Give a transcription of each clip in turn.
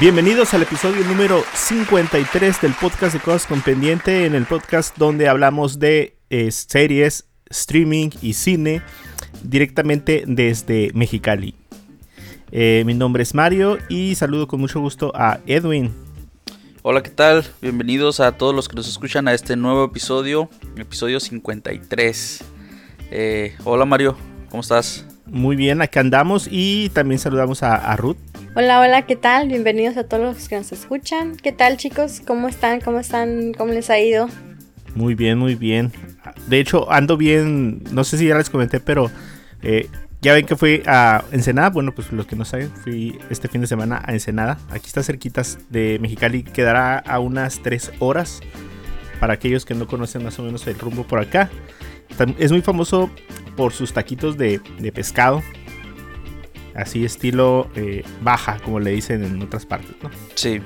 Bienvenidos al episodio número 53 del podcast de Cosas con Pendiente, en el podcast donde hablamos de eh, series, streaming y cine directamente desde Mexicali. Eh, mi nombre es Mario y saludo con mucho gusto a Edwin. Hola, ¿qué tal? Bienvenidos a todos los que nos escuchan a este nuevo episodio, episodio 53. Eh, hola Mario, ¿cómo estás? Muy bien, acá andamos y también saludamos a, a Ruth. Hola, hola, ¿qué tal? Bienvenidos a todos los que nos escuchan. ¿Qué tal, chicos? ¿Cómo están? ¿Cómo están? ¿Cómo les ha ido? Muy bien, muy bien. De hecho, ando bien, no sé si ya les comenté, pero eh, ya ven que fui a Ensenada. Bueno, pues los que no saben, fui este fin de semana a Ensenada. Aquí está cerquitas de Mexicali, quedará a unas 3 horas. Para aquellos que no conocen más o menos el rumbo por acá. Es muy famoso por sus taquitos de, de pescado. Así estilo eh, baja, como le dicen en otras partes, ¿no? Sí,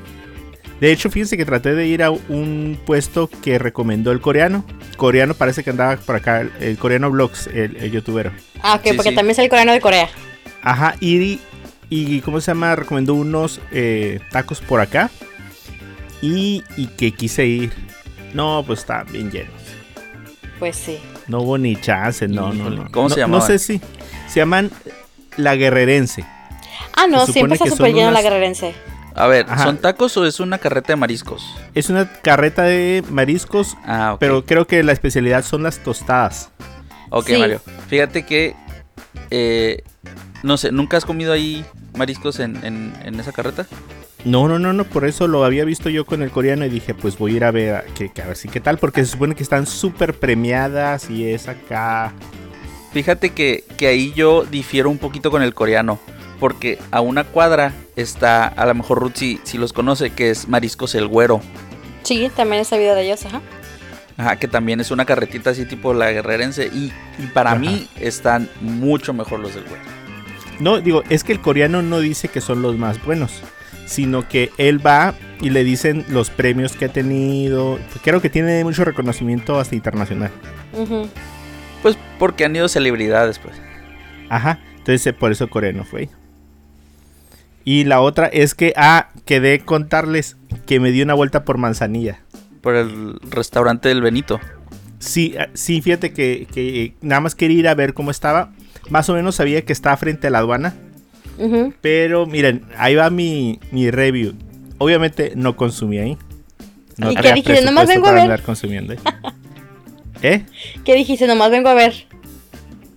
De hecho, fíjense que traté de ir a un puesto que recomendó el coreano. Coreano parece que andaba por acá, el, coreano vlogs, el, el youtuber. Ah, ok, Sí, porque sí. también es el coreano de Corea. Ajá, y, y ¿cómo se llama? Recomendó unos eh, tacos por acá. Y, y que quise ir. No, pues estaban bien llenos. Pues sí. No hubo ni chance, no, no, no. ¿cómo No- se No llamaban? sé si se llaman La Guerrerense. Ah, no, Se supone siempre está que súper lleno la unas- guerrerense. a ver, Ajá. ¿son tacos o es una carreta de mariscos? Es una carreta de mariscos, Ah, pero creo que la especialidad son las tostadas. Ok, Sí. Mario. Fíjate que, eh, no sé, ¿nunca has comido ahí mariscos en, en- en esa carreta? No, no, no, no, por eso lo había visto yo con el coreano y dije, pues voy a ir a ver, a, que, a ver si qué tal, porque se supone que están súper premiadas y es acá. Fíjate que, que ahí yo difiero un poquito con el coreano. Porque a una cuadra está, a lo mejor Ruth si, si los conoce, que es Mariscos el Güero. Sí, también he sabido de ellos, ajá. Ajá, que también es una carretita así tipo la guerrerense. Y, y para Ajá. mí están mucho mejor los del Güero. No, digo, es que el coreano no dice que son los más buenos, sino que él va y le dicen los premios que ha tenido. Creo que tiene mucho reconocimiento hasta internacional. Pues porque han ido celebridades, pues. Ajá, entonces eh, por eso coreano fue. Y la otra es que, ah, quedé contarles que me di una vuelta por Manzanilla. Por el restaurante del Benito. Sí, ah, sí, fíjate que, que nada más quería ir a ver cómo estaba. Más o menos sabía que estaba frente a la aduana. Pero miren, ahí va mi, mi review. Obviamente no consumí ahí. No ¿Y qué dijiste? Nomás vengo a ver. andar consumiendo ahí. ¿Eh? ¿Qué dijiste? Nomás vengo a ver.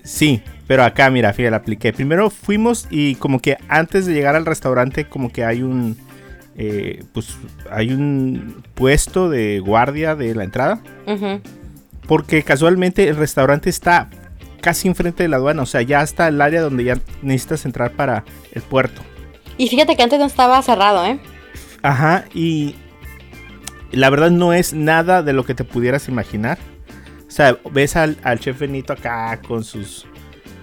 Sí, pero acá, mira, fíjate, la apliqué. Primero fuimos y como que antes de llegar al restaurante, como que hay un... eh, pues hay un puesto de guardia de la entrada. Porque casualmente el restaurante está casi enfrente de la aduana. O sea, ya está el área donde ya necesitas entrar para el puerto. Y fíjate que antes no estaba cerrado, ¿eh? Ajá, y la verdad no es nada de lo que te pudieras imaginar. O sea, ves al, al chef Benito acá con sus...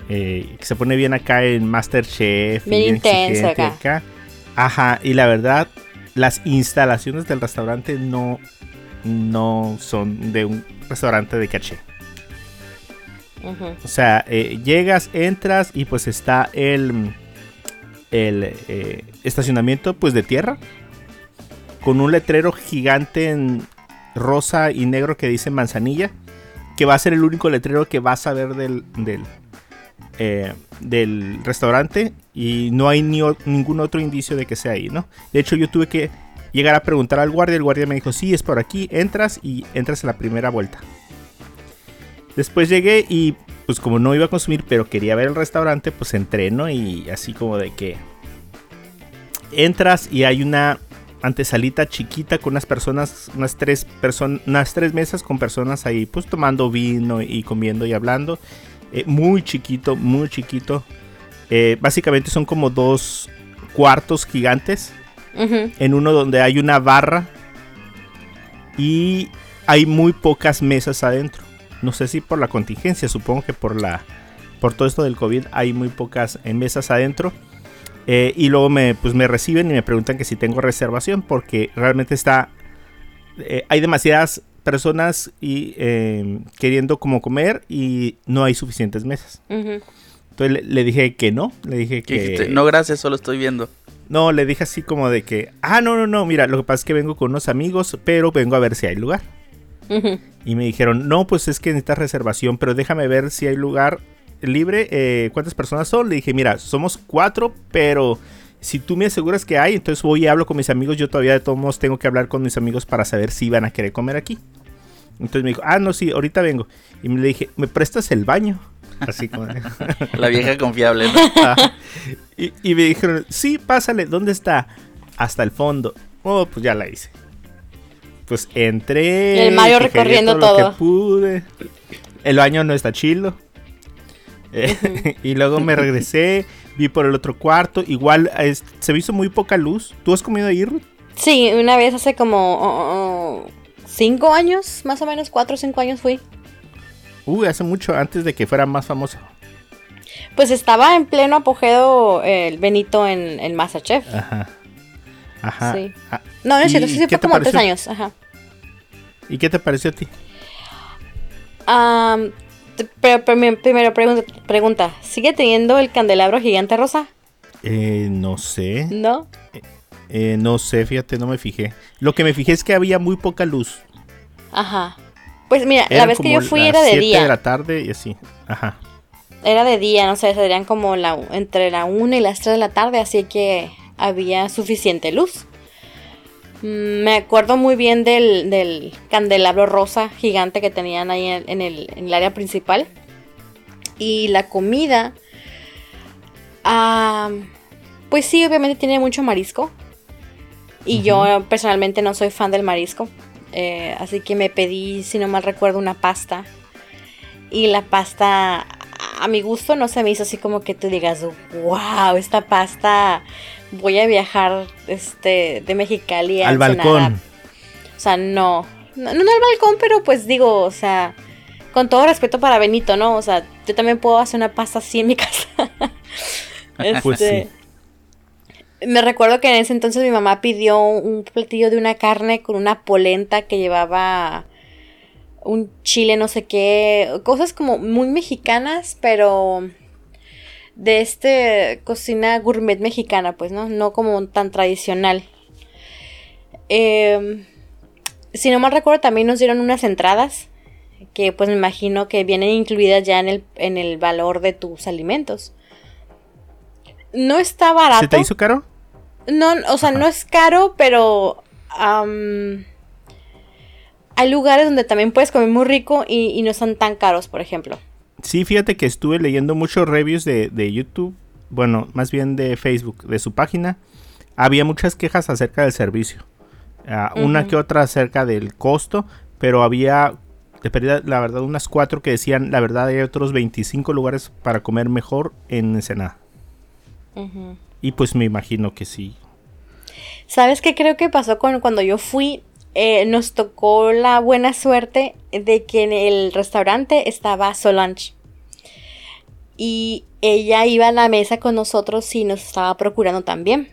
eh, que se pone bien acá en Masterchef. y Bien intenso acá. Ajá, y la verdad, las instalaciones del restaurante no, no son de un restaurante de caché. O sea, eh, llegas, entras y pues está el, el eh, estacionamiento pues de tierra. Con un letrero gigante en rosa y negro que dice manzanilla. Que va a ser el único letrero que vas a ver del, del, eh, del restaurante. Y no hay ni ningún otro indicio de que sea ahí, ¿no? De hecho yo tuve que llegar a preguntar al guardia. El guardia me dijo, sí, es por aquí. Entras y entras a la primera vuelta. Después llegué y pues como no iba a consumir, pero quería ver el restaurante, pues entré, ¿no? Y así como de que entras y hay una antesalita chiquita con unas personas, unas tres personas, unas tres mesas con personas ahí, pues tomando vino y comiendo y hablando. Eh, muy chiquito, muy chiquito. Eh, básicamente son como dos cuartos gigantes. En uno donde hay una barra. Y hay muy pocas mesas adentro. No sé si por la contingencia, supongo que por la por todo esto del COVID hay muy pocas eh, mesas adentro. Eh, y luego me, pues me reciben y me preguntan que si tengo reservación porque realmente está... eh, hay demasiadas personas y eh, queriendo como comer y no hay suficientes mesas. Entonces le, le dije que no, le dije que No, gracias, solo estoy viendo. no, le dije así como de que, ah, no, no, no, mira, lo que pasa es que vengo con unos amigos, pero vengo a ver si hay lugar. Y me dijeron, no, pues es que necesitas reservación, pero déjame ver si hay lugar libre. eh, ¿Cuántas personas son? Le dije, mira, somos cuatro, pero si tú me aseguras que hay, entonces voy y hablo con mis amigos. Yo todavía de todos modos tengo que hablar con mis amigos para saber si van a querer comer aquí. Entonces me dijo, ah, no, sí, ahorita vengo. Y me le dije, ¿me prestas el baño? Así como... La vieja confiable. ¿no? Ajá. y, y me dijeron, sí, pásale, ¿dónde está? Hasta el fondo. Oh, pues ya la hice. Pues entré. El Mario recorriendo todo. que pude. El baño no está chilo. Eh, y luego me regresé, vi por el otro cuarto. Igual es- se me hizo muy poca luz. ¿Tú has comido ahí, Ruth? Sí, una vez hace como oh, oh, cinco años, más o menos, cuatro o cinco años fui. Uy, hace mucho antes de que fuera más famoso. Pues estaba en pleno apogeo eh, el Benito en el Masterchef. Ajá. Ajá. Sí. Ah, No, no es ¿y cierto, sí, fue como tres años. Ajá. ¿Y qué te pareció a ti? Te- pero, pero, primero pregunta, pregunta, ¿sigue teniendo el candelabro gigante rosa? Eh, no sé. ¿No? Eh, no sé, fíjate, no me fijé. Lo que me fijé es que había muy poca luz. Ajá. Pues mira, la vez que yo fui era de día. de la tarde y así. Ajá. Era de día, no sé, serían como la, entre la 1 y las 3 de la tarde, así que había suficiente luz. Mm, Me acuerdo muy bien del, del candelabro rosa gigante que tenían ahí en, en el, en el área principal. Y la comida, ah, pues sí, obviamente tiene mucho marisco. Y yo personalmente no soy fan del marisco. eh, así que me pedí, si no mal recuerdo, una pasta. Y la pasta, a mi gusto, no se me hizo así como que tú digas, wow, esta pasta, voy a viajar este, de Mexicali a Al Ensenada". balcón. O sea, no. no. No al balcón, pero pues digo, o sea, con todo respeto para Benito, ¿no? O sea, yo también puedo hacer una pasta así en mi casa. Pues Este, Me recuerdo que en ese entonces mi mamá pidió un platillo de una carne con una polenta que llevaba un chile no sé qué, cosas como muy mexicanas, pero de este cocina gourmet mexicana, pues, ¿no? No como tan tradicional. Eh, si no mal recuerdo, también nos dieron unas entradas que pues me imagino que vienen incluidas ya en el, en el valor de tus alimentos. No está barato. ¿Se te hizo caro? No, o sea, Ajá. no es caro, pero hay lugares donde también puedes comer muy rico y, y no son tan caros, por ejemplo. Sí, fíjate que estuve leyendo muchos reviews de, de YouTube, bueno, más bien de Facebook, de su página. Había muchas quejas acerca del servicio. Ah, Una que otra acerca del costo, pero había, la verdad, unas cuatro que decían, la verdad, hay otros 25 lugares para comer mejor en Ensenada. Y pues me imagino que sí. ¿Sabes qué creo que pasó con, cuando yo fui? Eh, nos tocó la buena suerte de que en el restaurante estaba Solange. Y ella iba a la mesa con nosotros y nos estaba procurando también.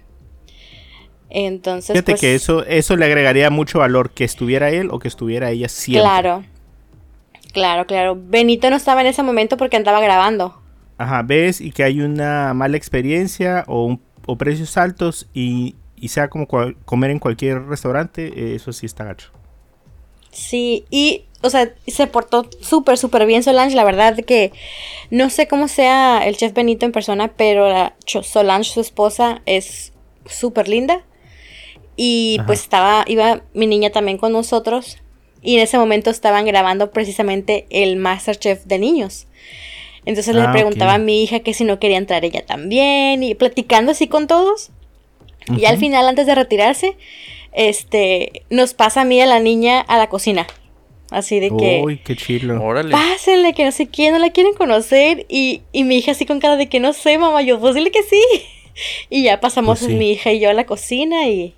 Entonces, Fíjate pues, que eso, eso le agregaría mucho valor, que estuviera él o que estuviera ella siempre. Claro. Claro, claro. Benito no estaba en ese momento porque andaba grabando. Ajá, ves y que hay una mala experiencia o, un- o precios altos y, y sea como comer en cualquier restaurante, eh, eso sí está gacho. Sí, y, o sea, se portó súper, súper bien Solange. La verdad que no sé cómo sea el chef Benito en persona, pero la Solange, su esposa, es súper linda. Y Ajá. pues estaba, iba mi niña también con nosotros. Y en ese momento estaban grabando precisamente el Masterchef de niños. Entonces le Ah, preguntaba a mi hija que si no quería entrar ella también. Y platicando así con todos. Y al final, antes de retirarse, este, nos pasa a mí y a la niña a la cocina. Así de que, Uy, qué chilo. Órale. pásenle, que no sé quién, no la quieren conocer. Y, y mi hija así con cara de que no sé, mamá, yo, pues dile que sí. Y ya pasamos Pues sí. mi hija y yo a la cocina y,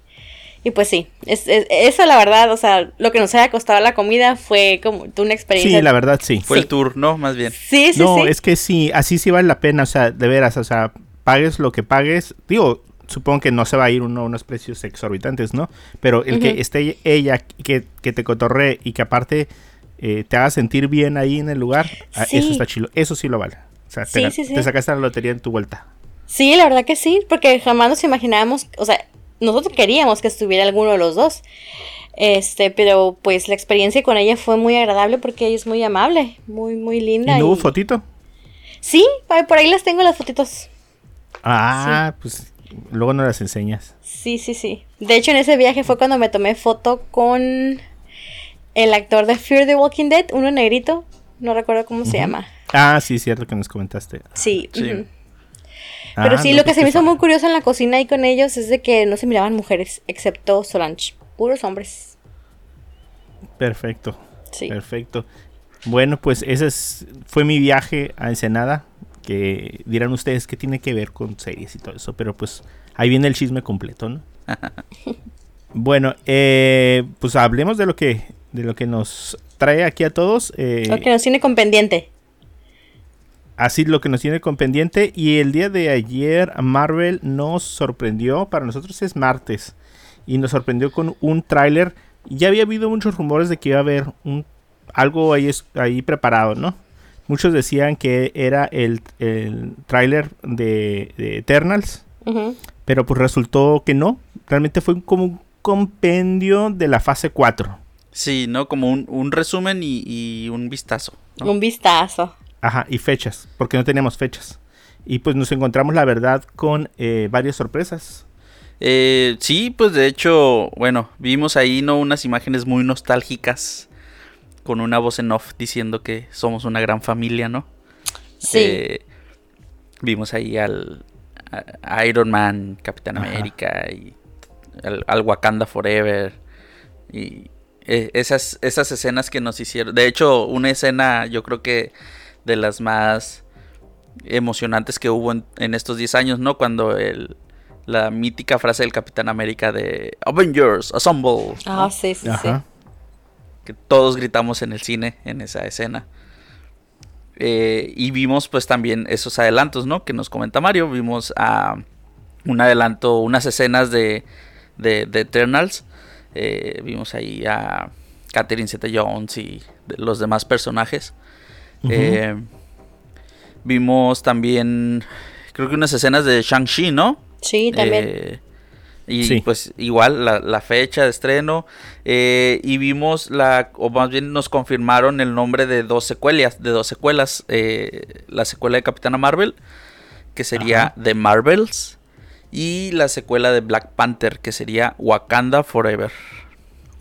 y pues sí, es, es- eso la verdad, o sea, lo que nos haya costado la comida fue como una experiencia. Sí, la verdad sí. Fue Sí. el tour, ¿no? Más bien. Sí, sí, no, sí. es que sí, así sí vale la pena, o sea, de veras, o sea, pagues lo que pagues. Digo, supongo que no se va a ir uno a unos precios exorbitantes, ¿no? Pero el que esté ella, que, que te cotorree y que aparte eh, te haga sentir bien ahí en el lugar, ah, eso está chido. Eso sí lo vale. O sea, te, Sí, sí, sí. te sacaste la lotería en tu vuelta. Sí, la verdad que sí, porque jamás nos imaginábamos, o sea, nosotros queríamos que estuviera alguno de los dos. Este, pero pues la experiencia con ella fue muy agradable porque ella es muy amable, muy, muy ¿Y linda. no hubo y- fotito? Sí, por por ahí las tengo las fotitos. Ah, pues luego no las enseñas. Sí, sí, sí. De hecho, en ese viaje fue cuando me tomé foto con el actor de Fear the Walking Dead, uno negrito, no recuerdo cómo se llama. Ah, sí, cierto que nos comentaste. Sí. Pero Ah, sí, no, lo que pues se me hizo muy curioso en la cocina ahí con ellos es de que no se miraban mujeres, excepto Solange. Puros hombres. Perfecto. Sí. Perfecto. Bueno, pues ese es, fue mi viaje a Ensenada. Que dirán ustedes que tiene que ver con series y todo eso. Pero pues ahí viene el chisme completo, ¿no? bueno, eh, pues hablemos de lo que de lo que nos trae aquí a todos. eh, Lo que nos tiene con pendiente. Así lo que nos tiene con pendiente. Y el día de ayer Marvel nos sorprendió. Para nosotros es martes. Y nos sorprendió con un tráiler. Ya había habido muchos rumores de que iba a haber un, algo ahí, ahí preparado, ¿no? Muchos decían que era el, el tráiler de, de Eternals. Pero pues resultó que no. Realmente fue como un compendio de la fase 4. Sí, ¿no? Como un, un resumen y, y un vistazo. ¿no? Un vistazo. Ajá, y fechas, porque no teníamos fechas. Y pues nos encontramos, la verdad, con eh, varias sorpresas. Eh, sí, pues de hecho, bueno, vimos ahí no unas imágenes muy nostálgicas con una voz en off diciendo que somos una gran familia, ¿no? Sí. Eh, vimos ahí al a- Iron Man, Capitán Ajá. América y al, al Wakanda Forever y eh, esas esas escenas que nos hicieron. De hecho, una escena yo creo que de las más emocionantes que hubo en, en estos 10 años, ¿no? Cuando el la mítica frase del Capitán América de Avengers Assemble, ¿no? Ah, sí, sí, Ajá. Que todos gritamos en el cine en esa escena. Eh, y vimos pues también esos adelantos, ¿no? Que nos comenta Mario. Vimos a un adelanto, unas escenas de, de, de Eternals. Eh, vimos ahí a Catherine Zeta Jones y de los demás personajes. Eh, vimos también, creo que unas escenas de Shang-Chi, ¿no? sí. Sí, también. Y Sí. pues igual la, la fecha de estreno. eh, y vimos la, o más bien nos confirmaron el nombre de dos secuelas, de dos secuelas. eh, la secuela de Capitana Marvel, que sería Ajá. The Marvels. Y la secuela de Black Panther, que sería Wakanda Forever.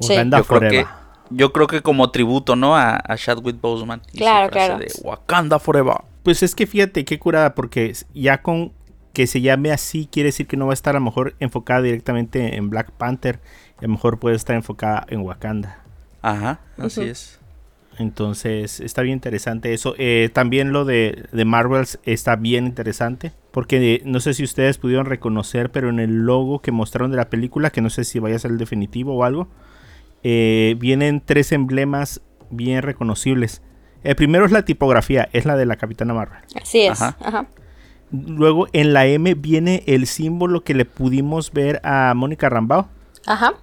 Sí. Wakanda Yo creo, Forever. que, yo creo que como tributo, ¿no? A, a Chadwick Boseman. y su Claro, frase claro. De Wakanda Forever. Pues es que fíjate qué curada, porque ya con que se llame así quiere decir que no va a estar a lo mejor enfocada directamente en Black Panther. A lo mejor puede estar enfocada en Wakanda. Ajá, así es. Entonces está bien interesante eso. Eh, también lo de, de Marvels está bien interesante. Porque eh, no sé si ustedes pudieron reconocer, pero en el logo que mostraron de la película, que no sé si vaya a ser el definitivo o algo, eh, vienen tres emblemas bien reconocibles. El primero es la tipografía, es la de la Capitana Marvel. Así es. Ajá. Ajá. Luego en la M viene el símbolo que le pudimos ver a Mónica Rambao Ajá.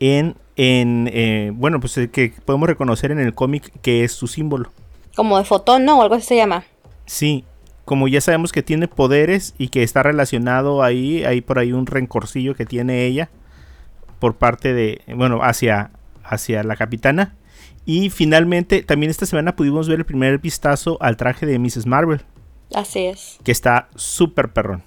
en, en eh, bueno, pues el que podemos reconocer en el cómic que es su símbolo. Como de fotón, ¿no? O algo así se llama. Sí, como ya sabemos que tiene poderes y que está relacionado ahí, hay por ahí un rencorcillo que tiene ella por parte de, bueno, hacia, hacia la capitana. Y finalmente, también esta semana pudimos ver el primer vistazo al traje de Mrs. Marvel, Así es. que está súper perrón.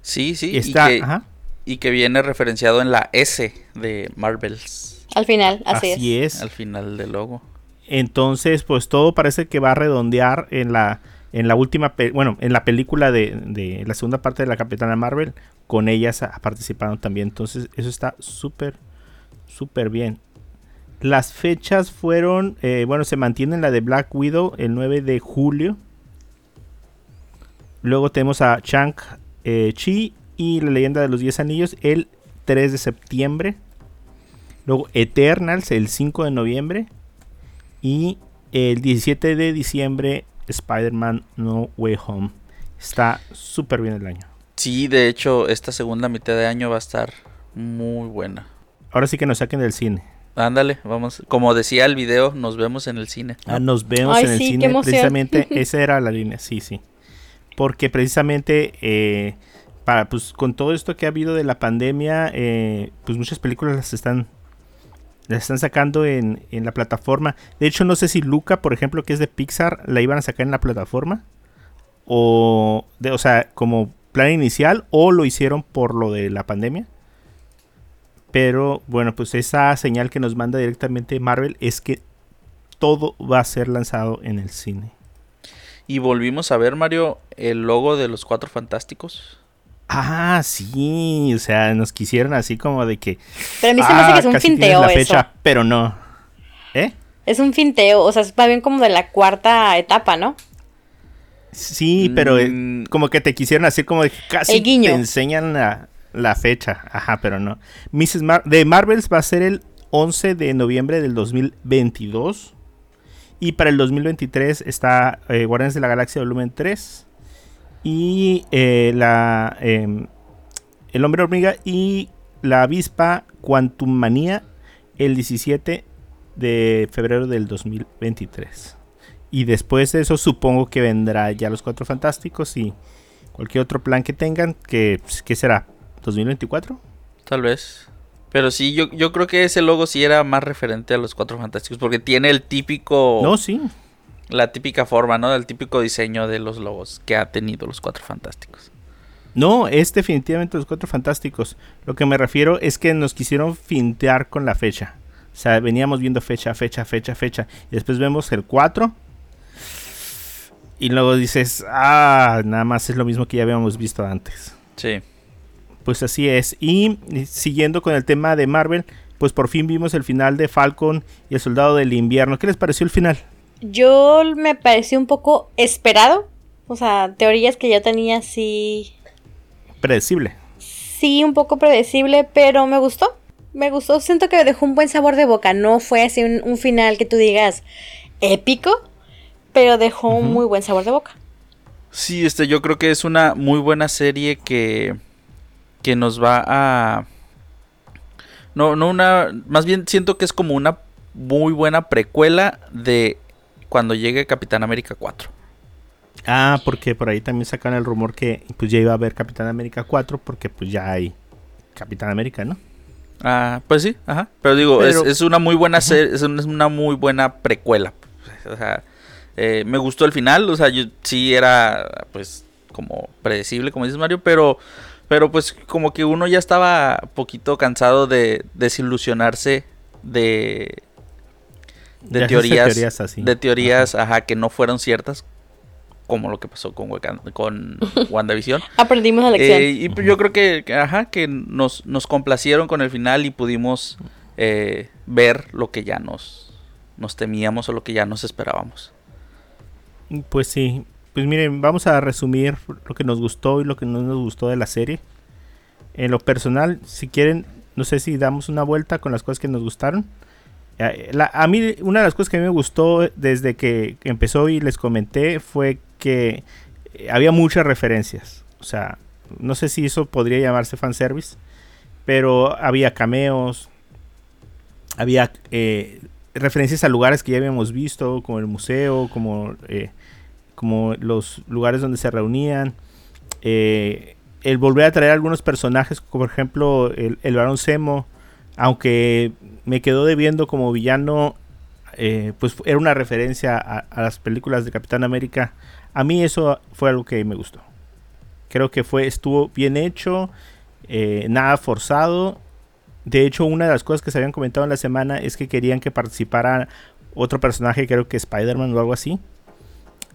Sí, sí. Y está, y, que, ajá, y que viene referenciado en la S de Marvels. Al final, así, así es. es. Al final del logo. Entonces, pues todo parece que va a redondear en la en la última, bueno, en la película de, de la segunda parte de la Capitana Marvel, con ellas participando también. Entonces, eso está súper, súper bien. Las fechas fueron, eh, bueno, se mantiene la de Black Widow el 9 de julio. Luego tenemos a Chang eh, Chi y la leyenda de los 10 anillos el 3 de septiembre. Luego Eternals el 5 de noviembre. Y el 17 de diciembre Spider-Man No Way Home. Está súper bien el año. Sí, de hecho, esta segunda mitad de año va a estar muy buena. Ahora sí que nos saquen del cine. Ándale, vamos. Como decía el video, nos vemos en el cine. Ah, nos vemos Ay, en el sí, cine. Precisamente esa era la línea, sí, sí. Porque precisamente eh, para, pues, con todo esto que ha habido de la pandemia, eh, pues muchas películas las están, las están sacando en, la plataforma. De hecho, no sé si Luca, por ejemplo, que es de Pixar, la iban a sacar en la plataforma. O, o sea, como plan inicial, o lo hicieron por lo de la pandemia. Pero bueno, pues esa señal que nos manda directamente Marvel es que todo va a ser lanzado en el cine. Y volvimos a ver, Mario, el logo de los Cuatro Fantásticos. Ah, sí, o sea, nos quisieron así como de que... Pero a mí se me hace "Ah, que es un finteo la eso. pero no. ¿Eh? Es un finteo, o sea, es más bien como de la cuarta etapa, ¿no? Sí, pero eh, Mm. como que te quisieron así como de que casi El guiño. te enseñan la, la fecha. Ajá, pero no. Mrs. Mar de Marvels va a ser el 11 de noviembre del 2022. Y para el 2023 está eh, Guardianes de la Galaxia Volumen 3. Y eh, la em, El Hombre Hormiga y la Avispa Quantum Manía el 17 de febrero del 2023. Y después de eso supongo que vendrá ya los Cuatro Fantásticos y cualquier otro plan que tengan, que pues, ¿qué será? ¿2024? Tal vez. Pero sí, yo, yo creo que ese logo sí era más referente a los Cuatro Fantásticos. Porque tiene el típico. No, sí. La típica forma, ¿no? El típico diseño de los logos que ha tenido los Cuatro Fantásticos. No, es definitivamente los Cuatro Fantásticos. Lo que me refiero es que nos quisieron fintear con la fecha. O sea, veníamos viendo fecha, fecha, fecha, fecha. Y después vemos el 4. Y luego dices, ah, nada más es lo mismo que ya habíamos visto antes. Sí. Pues así es. Y y siguiendo con el tema de Marvel, pues por fin vimos el final de Falcon y el Soldado del Invierno. ¿Qué les pareció el final? Yo me pareció un poco esperado. O sea, teorías que ya tenía sí. Predecible. Sí, un poco predecible, pero me gustó. Me gustó. Siento que dejó un buen sabor de boca. No fue así un, un final que tú digas épico, pero dejó un muy buen sabor de boca. Sí, este, yo creo que es una muy buena serie que, que nos va a... No, no una... Más bien siento que es como una muy buena precuela de cuando llegue Capitán América 4. Ah, porque por ahí también sacan el rumor que pues ya iba a haber Capitán América 4 porque pues ya hay Capitán América, ¿no? Ah, pues sí, ajá. Pero digo, Pero- es, es una muy buena una, es una muy buena precuela. O sea, eh, me gustó el final, o sea, yo sí era pues como predecible, como dices Mario, pero pero pues como que uno ya estaba poquito cansado de desilusionarse de de teorías, teorías así. de teorías, ajá. que no fueron ciertas, como lo que pasó con con WandaVision. Aprendimos la lección. Eh, y pues yo creo que, que, ajá, que nos, nos complacieron con el final y pudimos eh, ver lo que ya nos, nos temíamos o lo que ya nos esperábamos. Pues sí. Pues miren, vamos a resumir lo que nos gustó y lo que no nos gustó de la serie. En lo personal, si quieren, no sé si damos una vuelta con las cosas que nos gustaron. La- a mí, una de las cosas que a me gustó desde que empezó y les comenté fue que eh, había muchas referencias. O sea, no sé si eso podría llamarse fanservice, pero había cameos, había eh, referencias a lugares que ya habíamos visto, como el museo, como, eh, como los lugares donde se reunían. Eh, el volver a traer algunos personajes, como por ejemplo el, el Barón Zemo, aunque me quedó debiendo como villano, eh, pues era una referencia a, a las películas de Capitán América. A mí eso fue algo que me gustó. Creo que fue, estuvo bien hecho, eh, nada forzado. De hecho, una de las cosas que se habían comentado en la semana es que querían que participara otro personaje, creo que Spider-Man o algo así.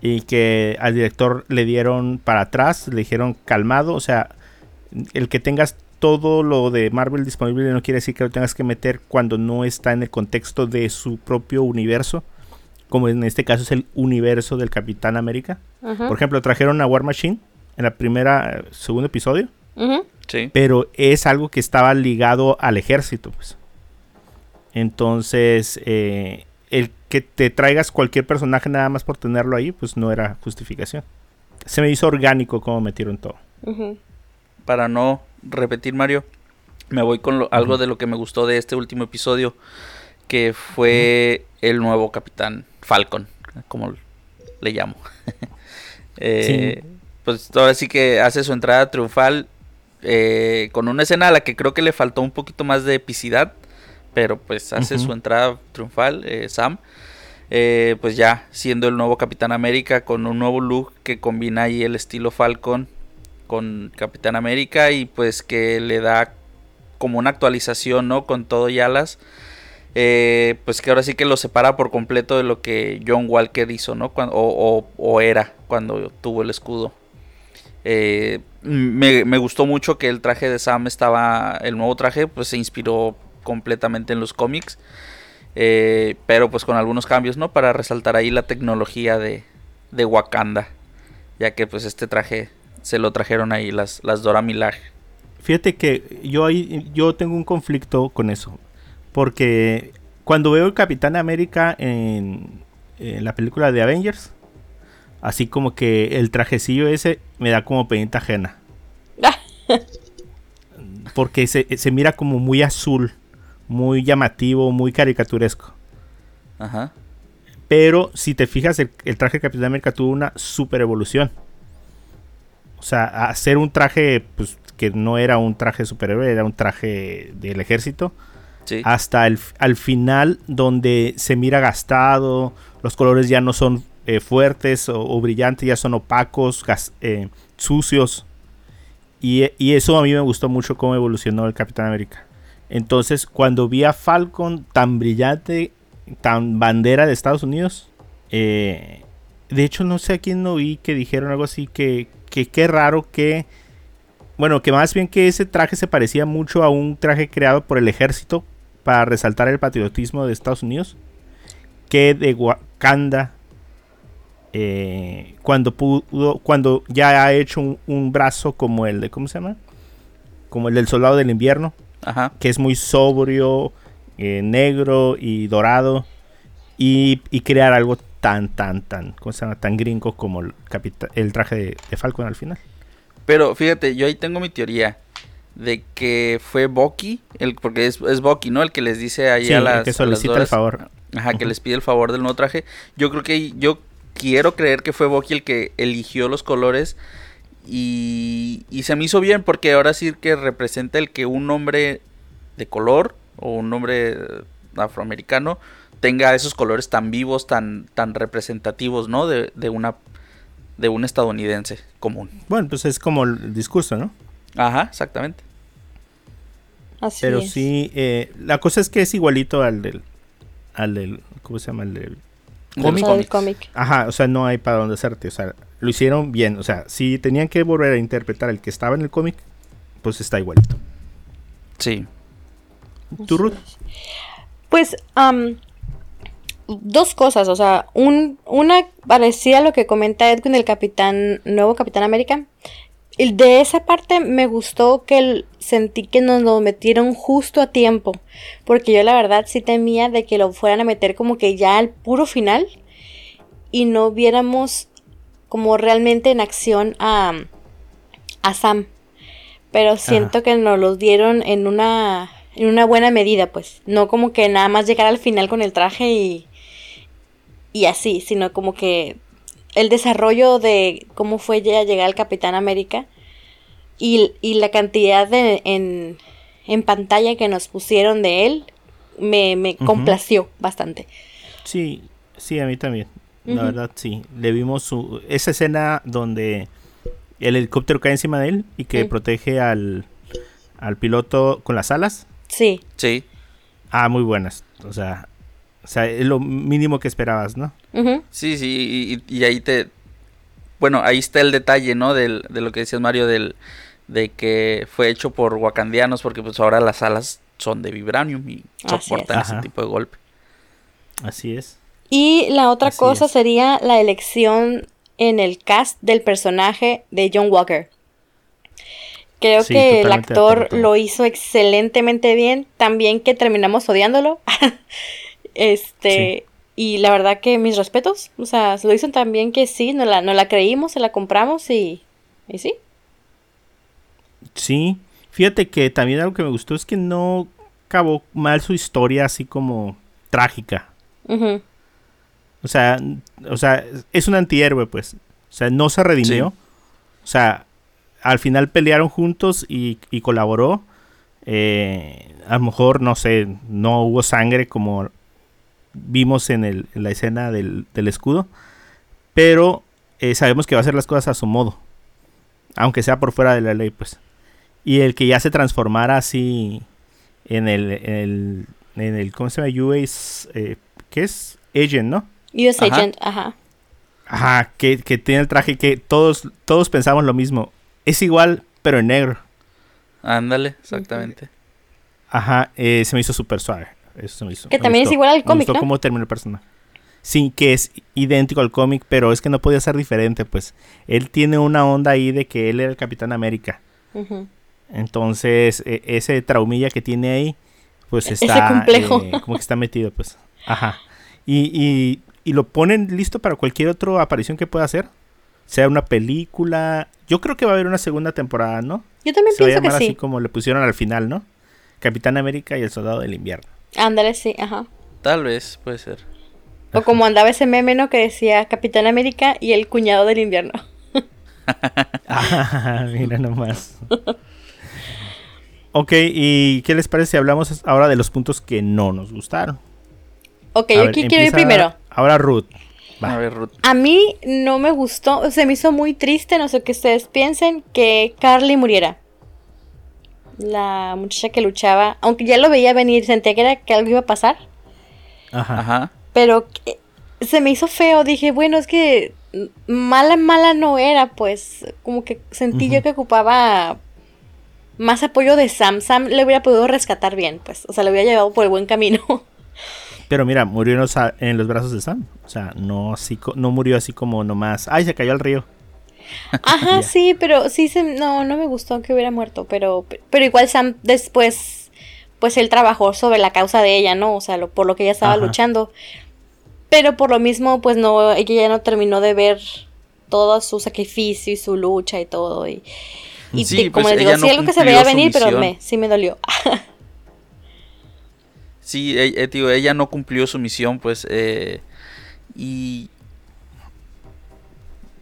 Y que al director le dieron para atrás, le dijeron calmado. O sea, el que tengas todo lo de Marvel disponible no quiere decir que lo tengas que meter cuando no está en el contexto de su propio universo. Como en este caso es el universo del Capitán América. Por ejemplo, trajeron a War Machine en la primera, segundo episodio. Sí. pero es algo que estaba ligado al ejército, pues. Entonces, eh, el que te traigas cualquier personaje nada más por tenerlo ahí, pues no era justificación. Se me hizo orgánico como metieron todo. Para no repetir Mario, me voy con lo- algo de lo que me gustó de este último episodio, que fue el nuevo Capitán Falcon, como le llamo. Eh, Pues ahora sí que hace su entrada triunfal eh, con una escena a la que creo que le faltó un poquito más de epicidad, pero pues hace su entrada triunfal, eh, Sam. Eh, pues ya siendo el nuevo Capitán América con un nuevo look que combina ahí el estilo Falcon con Capitán América y pues que le da como una actualización, ¿no? Con todo y alas. Eh, pues que ahora sí que lo separa por completo de lo que John Walker hizo, ¿no? Cuando, o, o- o era cuando tuvo el escudo. Eh, me, me gustó mucho que el traje de Sam estaba, el nuevo traje, pues se inspiró completamente en los cómics. Eh, pero pues con algunos cambios, ¿no? Para resaltar ahí la tecnología de, de Wakanda. Ya que pues este traje se lo trajeron ahí las, las Dora Milaje. Fíjate que yo ahí yo tengo un conflicto con eso. Porque cuando veo el Capitán América en, en la película de Avengers, así como que el trajecillo ese me da como penita ajena. Porque se, se mira como muy azul, muy llamativo, muy caricaturesco. Ajá. Pero si te fijas, el, el traje de Capitán América tuvo una super evolución. O sea, hacer un traje pues, que no era un traje superhéroe, era un traje del ejército. Sí. Hasta el, al final, donde se mira gastado, los colores ya no son eh, fuertes o, o brillantes, ya son opacos, gas- eh, sucios. Y, y eso a mí me gustó mucho cómo evolucionó el Capitán América. Entonces, cuando vi a Falcon tan brillante, tan bandera de Estados Unidos, eh, de hecho no sé a quién no vi que dijeron algo así que que qué raro que bueno, que más bien que ese traje se parecía mucho a un traje creado por el ejército para resaltar el patriotismo de Estados Unidos que de Wakanda eh, cuando pudo cuando ya ha hecho un, un brazo como el de cómo se llama como el del soldado del invierno Ajá. que es muy sobrio, eh, negro y dorado, y, y crear algo tan, tan, tan, ¿cómo se llama? Tan gringo como el, el traje de, de Falcon al final. Pero fíjate, yo ahí tengo mi teoría de que fue Bucky, el, porque es, es Bucky, ¿no? El que les dice ahí Sí, a el las que a las solicita el favor. Ajá, que les pide el favor del nuevo traje. Yo creo que yo quiero creer que fue Bucky el que eligió los colores y, y se me hizo bien porque ahora sí que representa el que un hombre de color o un hombre afroamericano tenga esos colores tan vivos, tan, tan representativos, ¿no? De, de una de un estadounidense común. Bueno, pues es como el discurso, ¿no? Ajá, exactamente. Así Pero es. sí, eh, la cosa es que es igualito al del, al del, ¿cómo se llama? El del cómic. Ajá, o sea, no hay para dónde hacerte, o sea, lo hicieron bien, o sea, si tenían que volver a interpretar el que estaba en el cómic, pues está igualito. Sí. ¿Tú, Ruth? Pues, am, dos cosas, o sea, un, una parecida a lo que comenta Edwin del Capitán, nuevo Capitán América. El de esa parte me gustó que el- sentí que nos lo metieron justo a tiempo, porque yo la verdad sí temía de que lo fueran a meter como que ya al puro final y no viéramos como realmente en acción a, a Sam. Pero siento que nos los dieron en una en una buena medida, pues. No como que nada más llegar al final con el traje y y así, sino como que el desarrollo de cómo fue ya llegar al Capitán América y, y la cantidad de en, en pantalla que nos pusieron de él me, me complació bastante. Sí, sí, a mí también. La verdad, sí. Le vimos su, esa escena donde el helicóptero cae encima de él y que Sí. protege al, al piloto con las alas. Sí, Sí. Ah, muy buenas. O sea, o sea, es lo mínimo que esperabas, ¿no? Sí, sí, y, y ahí te... Bueno, ahí está el detalle, ¿no? Del, de lo que decías Mario, del, de que fue hecho por wakandianos, porque pues ahora las alas son de vibranium y soportan es. ese Ajá. tipo de golpe. Así es. Y la otra Así cosa es. sería la elección en el cast del personaje de John Walker. Creo Sí, que el actor lo hizo excelentemente bien. También que terminamos odiándolo. este. Y la verdad que mis respetos. O sea, lo hizo tan bien que sí, no la, no la creímos, se la compramos y. Y sí. Sí, fíjate que también algo que me gustó es que no acabó mal su historia así como trágica. O sea, o sea, es un antihéroe, pues. O sea, no se redimió. O sea, al final pelearon juntos y, y colaboró. Eh, a lo mejor, no sé, no hubo sangre como vimos en, el- en la escena del, del escudo. Pero eh, sabemos que va a hacer las cosas a su modo. Aunque sea por fuera de la ley, pues. Y el que ya se transformara así en el, en el, en el ¿cómo se llama? US, eh, ¿qué es? Agent, ¿no? US Ajá. Agent, ajá. Ajá, que, que tiene el traje que todos, todos pensamos lo mismo. Es igual, pero en negro. Ándale, exactamente. Ajá, eh, se me hizo súper suave. Eso se me hizo. Que me también es igual al Me cómic, gustó ¿no? cómo terminó el personaje. Sí, que es idéntico al cómic, pero es que no podía ser diferente, pues. Él tiene una onda ahí de que él era el Capitán América. Entonces, e- ese traumilla que tiene ahí, pues Ese está. complejo. eh, como que está metido, pues. Ajá. Y, y, y lo ponen listo para cualquier otra aparición que pueda hacer. Sea una película. Yo creo que va a haber una segunda temporada, ¿no? Yo también Se va a pienso que llamar así sí. como le pusieron al final, ¿no? Capitán América y el Soldado del Invierno. Ándale, sí, ajá. Tal vez, puede ser. O como andaba ese meme, ¿no? Que decía Capitán América y el cuñado del invierno. Ah, mira nomás. ok, ¿y qué les parece si hablamos ahora de los puntos que no nos gustaron? Ok, A yo ver, aquí quiero ir primero. Ahora Ruth. Va. A ver, Ruth. A mí no me gustó, se me hizo muy triste, no sé qué ustedes piensen, que Carly muriera. La muchacha que luchaba, aunque ya lo veía venir, sentía que era que algo iba a pasar, Ajá. Ajá. pero que- se me hizo feo, dije, bueno, es que mala, mala no era, pues como que sentí yo que ocupaba más apoyo de Sam, Sam le hubiera podido rescatar bien, pues, o sea, le hubiera llevado por el buen camino. Pero mira, murió en los, en los brazos de Sam. O sea, no, así, no murió así como nomás. ¡Ay, se cayó al río! Ajá, sí, pero sí se, no, no me gustó que hubiera muerto, pero, pero igual Sam después, pues él trabajó sobre la causa de ella, ¿no? O sea, lo- por lo que ella estaba Ajá. luchando. Pero por lo mismo, pues no, ella ya no terminó de ver todo su sacrificio y su lucha y todo. Y, y Sí, te- como pues les digo, sí no algo que se veía venir, pero me, sí me dolió. Sí, eh, eh, tío, ella no cumplió su misión, pues, eh, y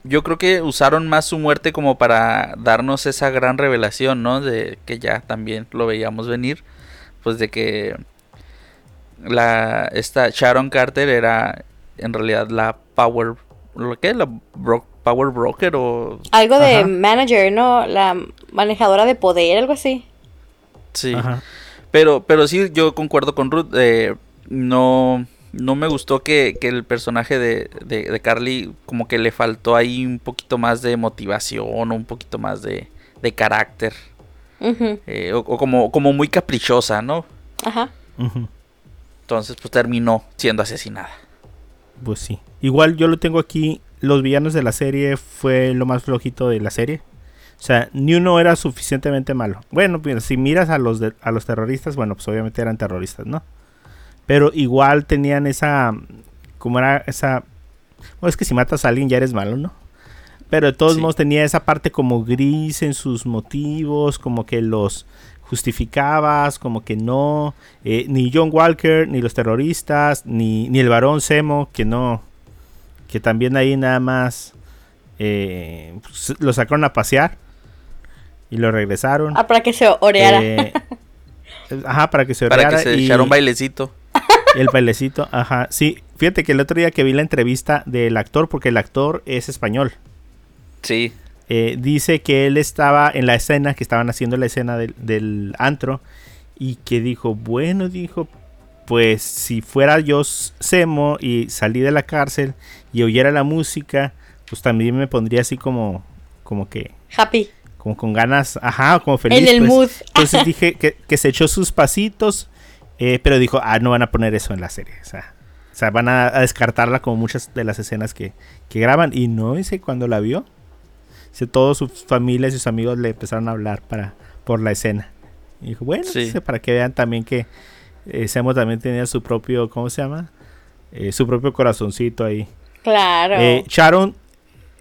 yo creo que usaron más su muerte como para darnos esa gran revelación, ¿no? De que ya también lo veíamos venir, pues de que la esta Sharon Carter era en realidad la Power, ¿lo qué? La bro- Power Broker o algo de Ajá. manager, ¿no? La manejadora de poder, algo así. sí. Ajá. Pero, pero sí, yo concuerdo con Ruth. eh, no, no me gustó que, que el personaje de, de, de Carly como que le faltó ahí un poquito más de motivación o un poquito más de, de carácter. Eh, o, o como, como muy caprichosa, ¿no? Ajá. Entonces pues terminó siendo asesinada. Pues sí. Igual yo lo tengo aquí. Los villanos de la serie fue lo más flojito de la serie. O sea, ni uno era suficientemente malo. Bueno, pues si miras a los de- a los terroristas, bueno, pues obviamente eran terroristas, ¿no? Pero igual tenían esa como era esa bueno, es que si matas a alguien ya eres malo, ¿no? Pero de todos Sí. modos tenía esa parte como gris en sus motivos, como que los justificabas, como que no. Eh, ni John Walker, ni los terroristas, ni, ni el varón Semo, que no. Que también ahí nada más eh, pues, lo sacaron a pasear y lo regresaron. Ah, para que se oreara. Eh, ajá, para que se Para que oreara se y echara un bailecito. el bailecito, ajá. Sí, fíjate que el otro día que vi la entrevista del actor, porque el actor es español. Sí. eh, dice que él estaba en la escena, que estaban haciendo la escena del, del antro, y que dijo, bueno, dijo, pues si fuera yo Semo y salí de la cárcel y oyera la música, pues también me pondría así como, como que, Happy. Como con ganas, ajá, como feliz. en el pues. mood. Entonces dije que, que se echó sus pasitos, eh, pero dijo, ah, no van a poner eso en la serie. O sea, o sea, van a, a descartarla como muchas de las escenas que, que graban. Y no, dice, cuando la vio, dice, todos sus familias y sus amigos le empezaron a hablar para, por la escena. Y dijo, bueno, Sí. dice, para que vean también que eh, Semo también tenía su propio, ¿cómo se llama? Eh, su propio corazoncito ahí. Claro. Eh, Sharon,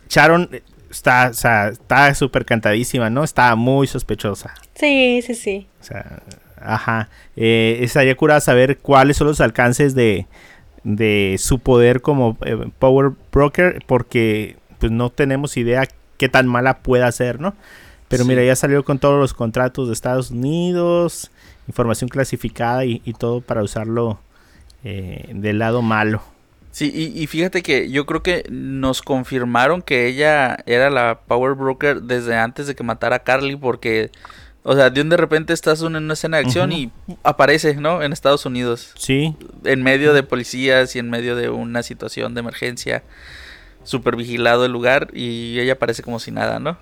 Sharon, está, o sea, está súper cantadísima, ¿no? Está muy sospechosa. Sí, sí, sí. O sea, ajá. Eh, estaría curada saber cuáles son los alcances de, de su poder como eh, Power Broker, porque pues no tenemos idea qué tan mala pueda ser, ¿no? Pero Sí. mira, ya salió con todos los contratos de Estados Unidos, información clasificada y, y todo para usarlo eh, del lado malo. Sí, y, y fíjate que yo creo que nos confirmaron que ella era la Power Broker desde antes de que matara a Carly, porque, o sea, de un de repente estás en una escena de acción y aparece, ¿no? En Estados Unidos, Sí, en medio de policías y en medio de una situación de emergencia, súper vigilado el lugar y ella aparece como si nada, ¿no?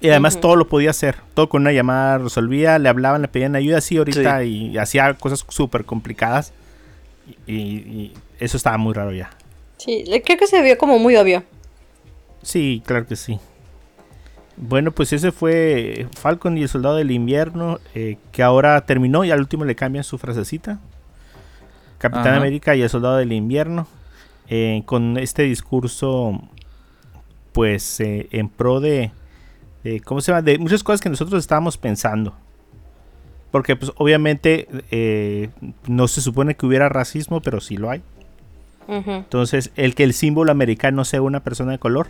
y además todo lo podía hacer. Todo con una llamada resolvía, le hablaban, le pedían ayuda, así ahorita, y hacía cosas súper complicadas. Y, y eso estaba muy raro ya. Sí, creo que se vio como muy obvio. Sí, claro que sí. Bueno, pues ese fue Falcon y el Soldado del Invierno, eh, que ahora terminó y al último le cambian su frasecita. Capitán Ajá. América y el Soldado del Invierno, eh, con este discurso, pues eh, en pro de, de, ¿cómo se llama? De muchas cosas que nosotros estábamos pensando. Porque pues obviamente eh, no se supone que hubiera racismo, pero sí lo hay. Ujú. Entonces, el que el símbolo americano sea una persona de color,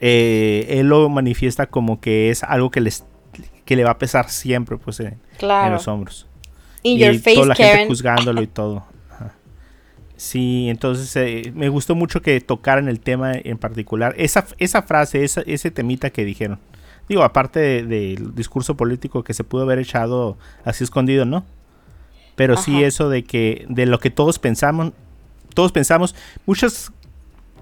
eh, él lo manifiesta como que es algo que, les, que le va a pesar siempre pues, en, en Claro. los hombros. In y your face, toda la gente Karen. juzgándolo y todo. Ajá. Sí, entonces eh, me gustó mucho que tocaran el tema en particular. Esa, esa frase, esa- ese temita que dijeron. Digo, aparte de- del discurso político que se pudo haber echado así escondido, ¿no? Pero sí Ajá. eso de que de lo que todos pensamos, todos pensamos, muchas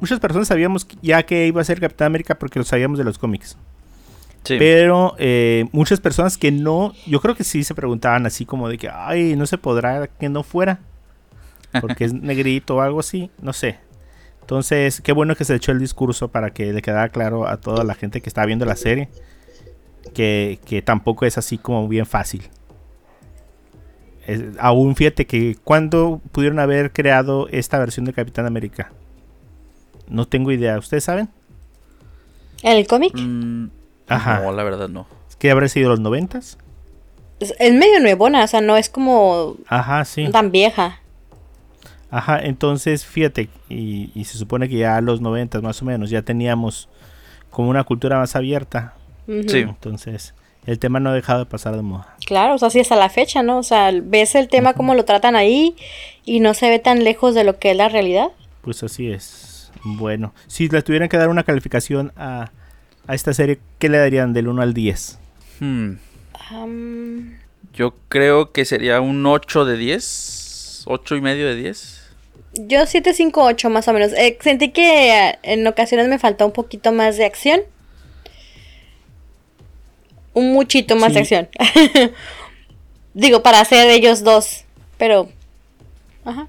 muchas personas sabíamos ya que iba a ser Capitán América porque lo sabíamos de los cómics. Sí. Pero eh, muchas personas que no, yo creo que sí se preguntaban así como de que, ay, no se podrá que no fuera, porque es negrito o algo así, no sé. Entonces, qué bueno que se echó el discurso para que le quedara claro a toda la gente que está viendo la serie que, que tampoco es así como bien fácil. Es- aún fíjate que cuando pudieron haber creado esta versión de Capitán América. No tengo idea, ¿ustedes saben? ¿En el cómic? Mm, Ajá. No, la verdad no. ¿Qué habrá sido los noventas? Es, es medio nuevona, o sea, no es como Ajá, sí. tan vieja. Ajá, entonces fíjate, y, y se supone que ya a los noventas más o menos ya teníamos como una cultura más abierta. Sí. Entonces, el tema no ha dejado de pasar de moda. Claro, o sea, sí hasta la fecha, ¿no? O sea, ves el tema como lo tratan ahí y no se ve tan lejos de lo que es la realidad. Pues así es. Bueno, si le tuvieran que dar una calificación a, a esta serie, ¿qué le darían del 1 al 10? Hmm, Yo creo que sería un 8 de 10. 8 y medio de 10. yo 7, 5, 8 más o menos. Eh, sentí que eh, en ocasiones me faltó un poquito más de acción. Un muchito más de acción. Digo, para hacer ellos dos. Pero... Ajá.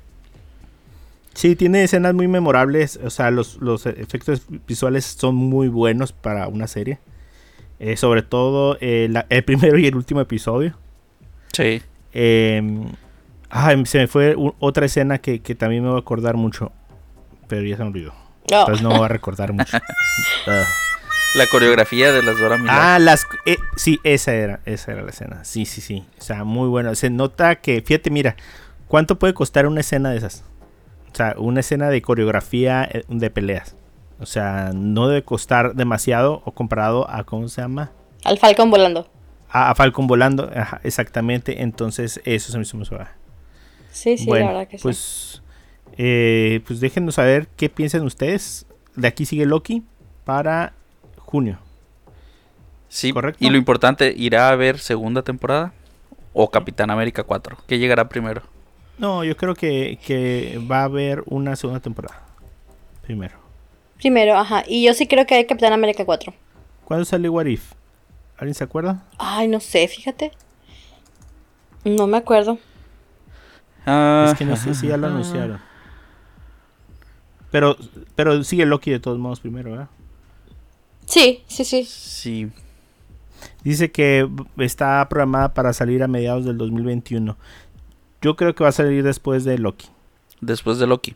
Sí, tiene escenas muy memorables, o sea, los, los efectos visuales son muy buenos para una serie. Eh, sobre todo eh, la- el primero y el último episodio. Sí. Eh, ay, se me fue otra escena que, que también me voy a acordar mucho. Pero ya se me olvidó. Oh. Entonces no me voy a recordar mucho. Ah. La coreografía de las Dora Milaje. Ah, las. eh, sí, esa era, esa era la escena. Sí, sí, sí. O sea, muy bueno. Se nota que, fíjate, mira, ¿cuánto puede costar una escena de esas? O sea, una escena de coreografía eh, de peleas. O sea, no debe costar demasiado o comparado a, ¿cómo se llama? Al Falcon volando. A, a Falcon volando. Ajá, exactamente. Entonces, eso se me hizo muy suave. Sí, sí, bueno, la verdad que sí. pues, eh, pues déjenos saber qué piensan ustedes. De aquí sigue Loki para junio. Sí, ¿correcto? y lo importante, ¿irá a haber segunda temporada? ¿O Capitán América 4? ¿Qué llegará primero? No, yo creo que, que va a haber una segunda temporada. Primero. Primero, ajá. Y yo sí creo que hay Capitán América 4. ¿Cuándo sale What If? ¿Alguien se acuerda? Ay, no sé, fíjate. No me acuerdo. Ah, es que no sé si ya lo anunciaron. Pero, pero sigue Loki de todos modos primero, ¿verdad? Sí, sí, sí. Sí. Dice que está programada para salir a mediados del 2021. Yo creo que va a salir después de Loki. Después de Loki.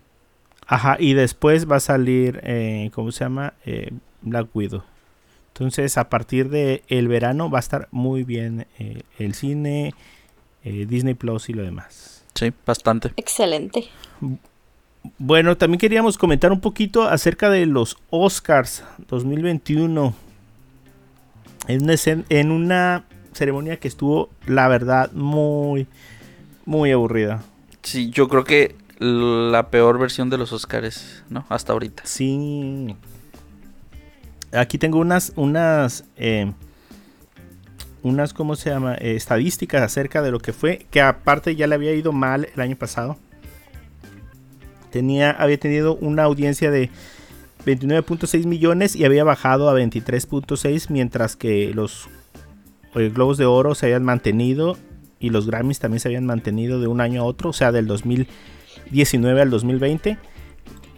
Ajá, y después va a salir, eh, ¿cómo se llama? Eh, Black Widow. Entonces, a partir de el verano va a estar muy bien eh, el cine, eh, Disney Plus y lo demás. Sí, bastante. Excelente. Bueno, también queríamos comentar un poquito acerca de los Oscars 2021. En una, escen- en una ceremonia que estuvo, la verdad, muy, muy aburrida. Sí, yo creo que la peor versión de los Oscars, ¿no? Hasta ahorita. Sí. Aquí tengo unas, unas, eh, unas, ¿cómo se llama? Eh, estadísticas acerca de lo que fue, que aparte ya le había ido mal el año pasado. Tenía, había tenido una audiencia de 29.6 millones y había bajado a 23.6, mientras que los eh, Globos de Oro se habían mantenido y los Grammys también se habían mantenido de un año a otro, o sea, del 2019 al 2020.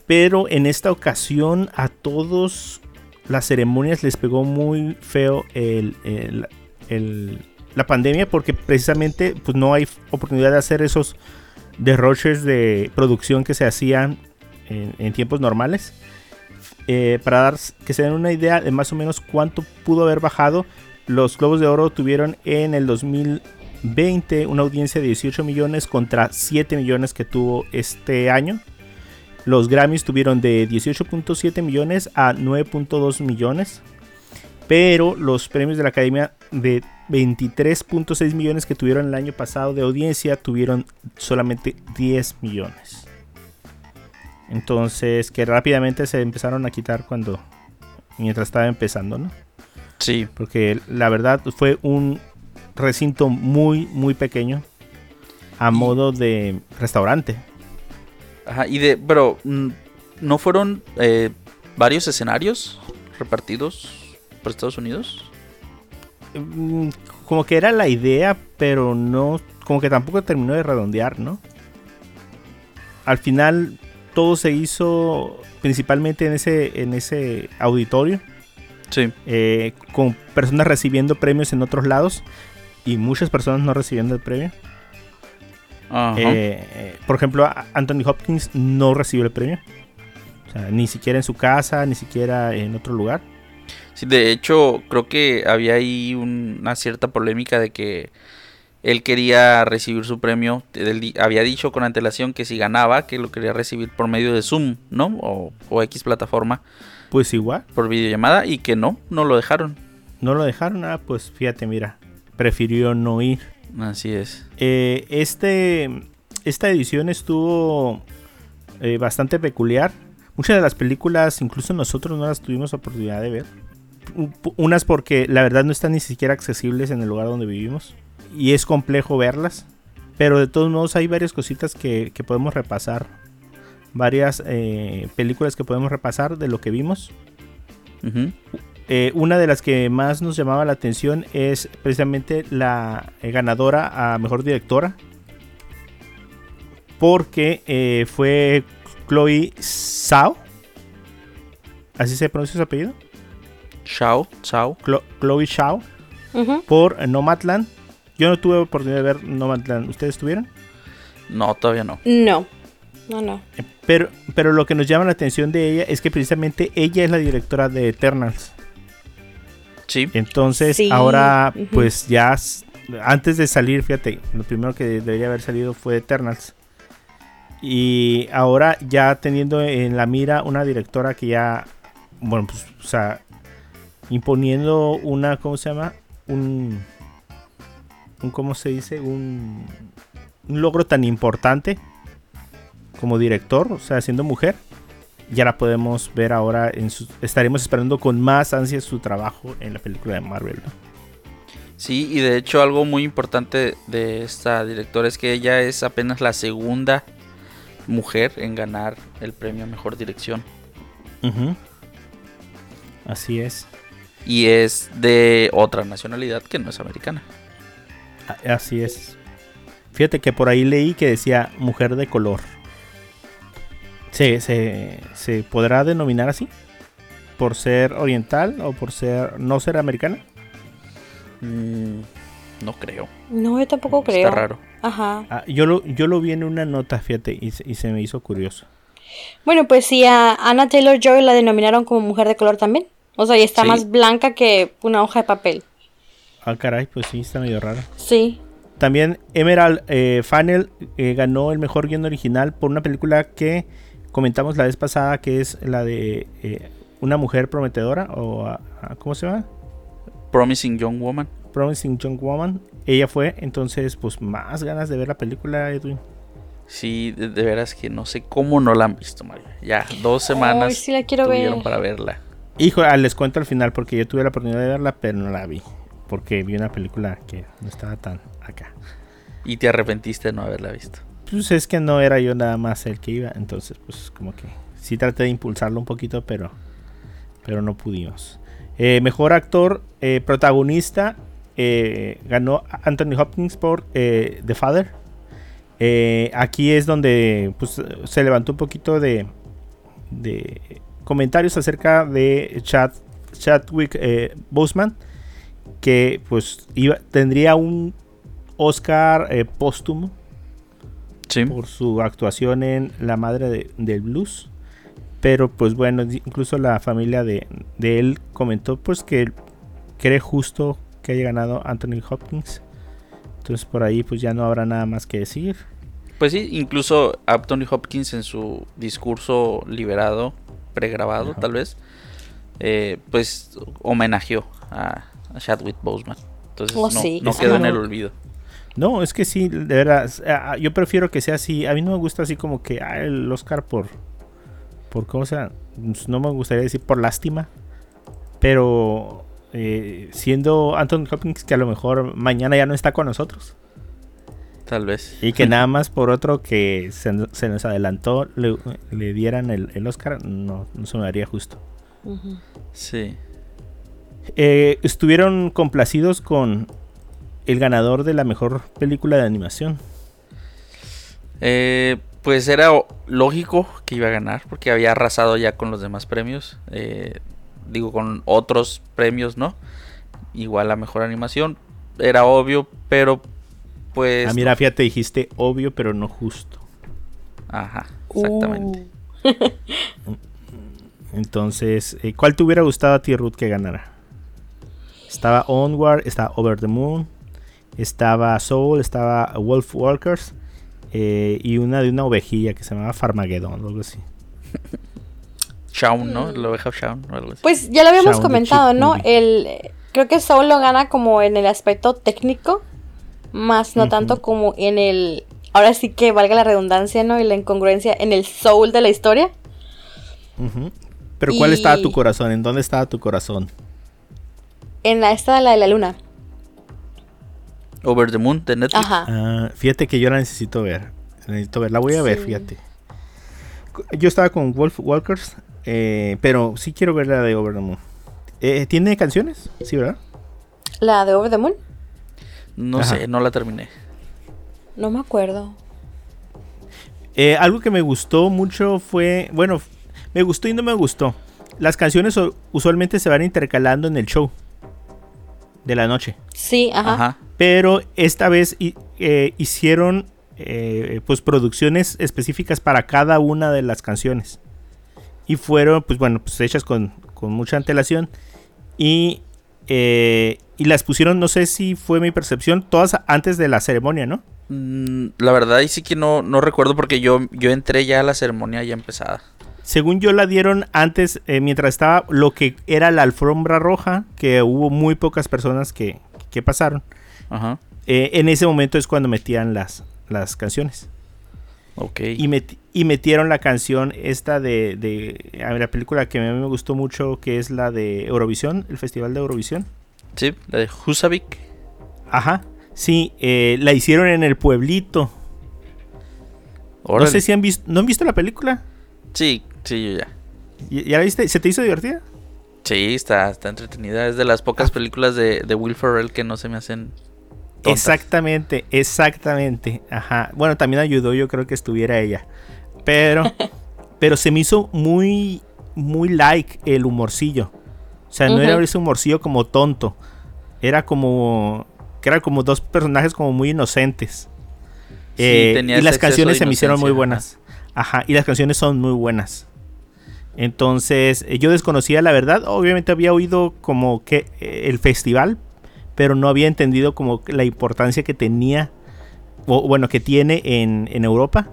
Pero en esta ocasión a todos las ceremonias les pegó muy feo el, la pandemia porque precisamente pues, no hay oportunidad de hacer esos derroches de producción que se hacían en, tiempos normales. Eh, para dar que se den una idea de más o menos cuánto pudo haber bajado, los Globos de Oro tuvieron en el 2020 una audiencia de 18 millones contra 7 millones que tuvo este año. Los Grammys tuvieron de 18.7 millones a 9.2 millones. Pero los premios de la Academia de 23.6 millones que tuvieron el año pasado de audiencia tuvieron solamente 10 millones. Entonces que rápidamente se empezaron a quitar cuando mientras estaba empezando, ¿no? Sí, Porque la verdad fue un recinto muy muy pequeño a modo de restaurante. Ajá, y de, pero mm, no fueron eh, varios escenarios repartidos por Estados Unidos. Mm, Como que era la idea, pero no, como que tampoco terminó de redondear, ¿no? Al final todo se hizo principalmente en ese, en ese auditorio, Sí, eh, con personas recibiendo premios en otros lados y muchas personas no recibiendo el premio. Ajá. Eh, eh, por ejemplo, Anthony Hopkins no recibió el premio. O sea, ni siquiera en su casa, ni siquiera en otro lugar. Sí, de hecho, creo que había ahí un- una cierta polémica de que él quería recibir su premio. Él había dicho con antelación que si ganaba, que lo quería recibir por medio de Zoom, ¿no? O, o X plataforma, Pues igual, por videollamada, y que no, no lo dejaron. no lo dejaron. Ah, pues fíjate, mira, prefirió no ir. Así es. Eh, este, esta edición estuvo eh, bastante peculiar. Muchas de las películas, incluso nosotros no las tuvimos oportunidad de ver. Unas porque la verdad no están ni siquiera accesibles en el lugar donde vivimos. Y es complejo verlas. Pero de todos modos hay varias cositas que, que podemos repasar. Varias eh, películas que podemos repasar de lo que vimos. Eh, una de las que más nos llamaba la atención es precisamente la eh, ganadora a mejor directora. Porque fue Chloe Zhao. ¿Así se pronuncia su apellido? Shao, Shao. Chlo- Chloe. Ujú. Por Nomadland. Yo no tuve oportunidad de ver Nomadland. ¿Ustedes tuvieron? No, todavía no. No. No, no. Eh, Pero, pero lo que nos llama la atención de ella es que precisamente ella es la directora de Eternals. Sí, Entonces, Sí, ahora, pues ya, antes de salir, fíjate, lo primero que debería haber salido fue Eternals. Y ahora ya teniendo en la mira una directora que ya, bueno, pues, o sea, imponiendo una, ¿cómo se llama? Un, un ¿cómo se dice? Un, un logro tan importante como director, o sea, siendo mujer. Ya la podemos ver ahora en su, estaremos esperando con más ansias su trabajo en la película de Marvel. ¿no? sí, y de hecho algo muy importante de esta directora es que ella es apenas la segunda mujer en ganar el premio a mejor dirección. Así es. Y es de otra nacionalidad que no es americana. Así es. Fíjate que por ahí leí que decía mujer de color. ¿Se, se, se podrá denominar así? ¿Por ser oriental o por ser no ser americana? Mm, no creo. No, yo tampoco creo. Está raro. Ajá. Ah, yo, lo, yo lo vi en una nota, fíjate, y, se- y se me hizo curioso. Bueno, pues sí, a Anna Taylor Joy la denominaron como mujer de color también. O sea, y está Sí. más blanca que una hoja de papel. Ah, caray, pues sí, está medio rara. Sí. También Emerald eh, Fennell eh, ganó el mejor guion original por una película que comentamos la vez pasada, que es la de eh, Una mujer prometedora, o ah, ah, ¿cómo se llama? Promising Young Woman. Promising Young Woman. Ella fue, entonces, pues más ganas de ver la película, Edwin. Sí, de, de veras que no sé cómo no la han visto, Mario. Ya, dos semanas sí la quiero tuvieron ver. para verla. Hijo, ah, les cuento al final porque yo tuve la oportunidad de verla, pero no la vi. Porque vi una película que no estaba tan acá. Y te arrepentiste de no haberla visto. Pues es que no era yo nada más el que iba, entonces pues como que sí traté de impulsarlo un poquito, pero, pero no pudimos. Eh, mejor actor eh, protagonista eh, ganó Anthony Hopkins por The Father. Aquí es donde pues, se levantó un poquito de, de comentarios acerca de Chad, Chadwick eh, Boseman, que pues iba, tendría un Oscar eh, póstumo Sí. por su actuación en La Madre de- del Blues. Pero pues bueno, incluso la familia de, de él comentó pues que cree justo que haya ganado Anthony Hopkins. Entonces por ahí pues ya no habrá nada más que decir. Pues sí, incluso Anthony Hopkins en su discurso liberado, pregrabado Ajá. tal vez, eh, pues homenajeó a, a Chadwick Boseman. Entonces Oh, no, sí, no quedó en el olvido. No, es que sí, de verdad, ah, yo prefiero que sea así. A mí no me gusta así como que ah, el Oscar por, por cómo sea, pues, no me gustaría decir por lástima. Pero eh, siendo Anthony Hopkins que a lo mejor mañana ya no está con nosotros. Tal vez. Y que nada más por otro que se, se nos adelantó le, le dieran el, el Oscar, no, no se me haría justo. Sí. Eh, estuvieron complacidos con el ganador de la mejor película de animación. Eh, pues era lógico que iba a ganar porque había arrasado ya con los demás premios. eh, digo, con otros premios, ¿no? Igual la mejor animación. Era obvio, pero pues... ah, mira, fíjate, dijiste obvio, pero no justo. Ajá, exactamente. Uh, Entonces, eh, ¿cuál te hubiera gustado a ti, Ruth, que ganara? Estaba Onward, estaba Over the Moon, estaba Soul, estaba Wolf Walkers eh, y una de una ovejilla que se llamaba Farmageddon o algo así. Shaun, ¿no? La oveja Shaun o algo así. Pues ya lo habíamos Shaun comentado, ¿no? El, creo que solo gana como en el aspecto técnico, más no tanto como en el, ahora sí que valga la redundancia, ¿no? Y la incongruencia en el soul de la historia. Pero ¿cuál estaba tu corazón? ¿En dónde estaba tu corazón? En la esta de la de la luna. Over the Moon de Netflix. Ajá. Ah, fíjate que yo la necesito ver. La necesito ver. La voy a ver, fíjate. Yo estaba con Wolf Walkers, eh, pero sí quiero ver la de Over the Moon. Eh, ¿Tiene canciones? Sí, ¿verdad? La de Over the Moon. No Ajá. sé, no la terminé. No me acuerdo. Eh, algo que me gustó mucho fue, bueno, me gustó y no me gustó. Las canciones usualmente se van intercalando en el show de la noche. Sí, ajá. Ajá. Pero esta vez eh, hicieron eh, pues producciones específicas para cada una de las canciones. Y fueron, pues bueno, pues hechas con, con mucha antelación. Y, eh, y las pusieron, no sé si fue mi percepción, todas antes de la ceremonia, ¿no? Mm, la verdad, ahí sí que no, no recuerdo porque yo, yo entré ya a la ceremonia ya empezada. Según yo la dieron antes, eh, mientras estaba lo que era la alfombra roja, que hubo muy pocas personas que, que pasaron. Ajá. Eh, en ese momento es cuando metían las, las canciones. Ok. Y, meti- y metieron la canción esta de, de a ver, la película que a mí me gustó mucho, que es la de Eurovisión, el Festival de Eurovisión. Sí, la de Husavik. Ajá. Sí, eh, la hicieron en el pueblito. No sé si han visto, ¿no han visto la película? Sí, sí, yo ya. ¿Ya la viste? ¿Se te hizo divertida? Sí, está, está entretenida. Es de las Ah. pocas películas de, de Will Ferrell que no se me hacen tontas. Exactamente, exactamente. Ajá. Bueno, también ayudó, yo creo que estuviera ella. Pero, pero se me hizo muy, muy like el humorcillo. O sea, no era ese humorcillo como tonto. Era como, que eran como dos personajes como muy inocentes. Sí, Eh, y las canciones se me hicieron muy buenas. Ajá, y las canciones son muy buenas. Entonces, eh, yo desconocía la verdad. Obviamente había oído como que eh, el festival, pero no había entendido como la importancia que tenía, o bueno, que tiene en, en Europa.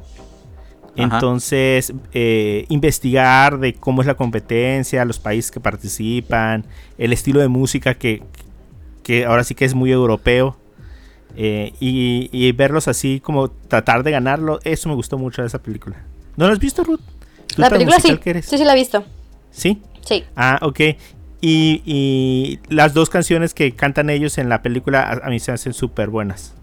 Ajá. Entonces, eh, investigar de cómo es la competencia, los países que participan, el estilo de música que, que ahora sí que es muy europeo. eh, y, y verlos así como tratar de ganarlo, eso me gustó mucho de esa película. ¿No lo has visto, Ruth? ¿Tú La película sí. que eres? Sí, sí la he visto. ¿Sí? Sí. Ah, ok. Y, y las dos canciones que cantan ellos en la película a, a mí se hacen súper buenas.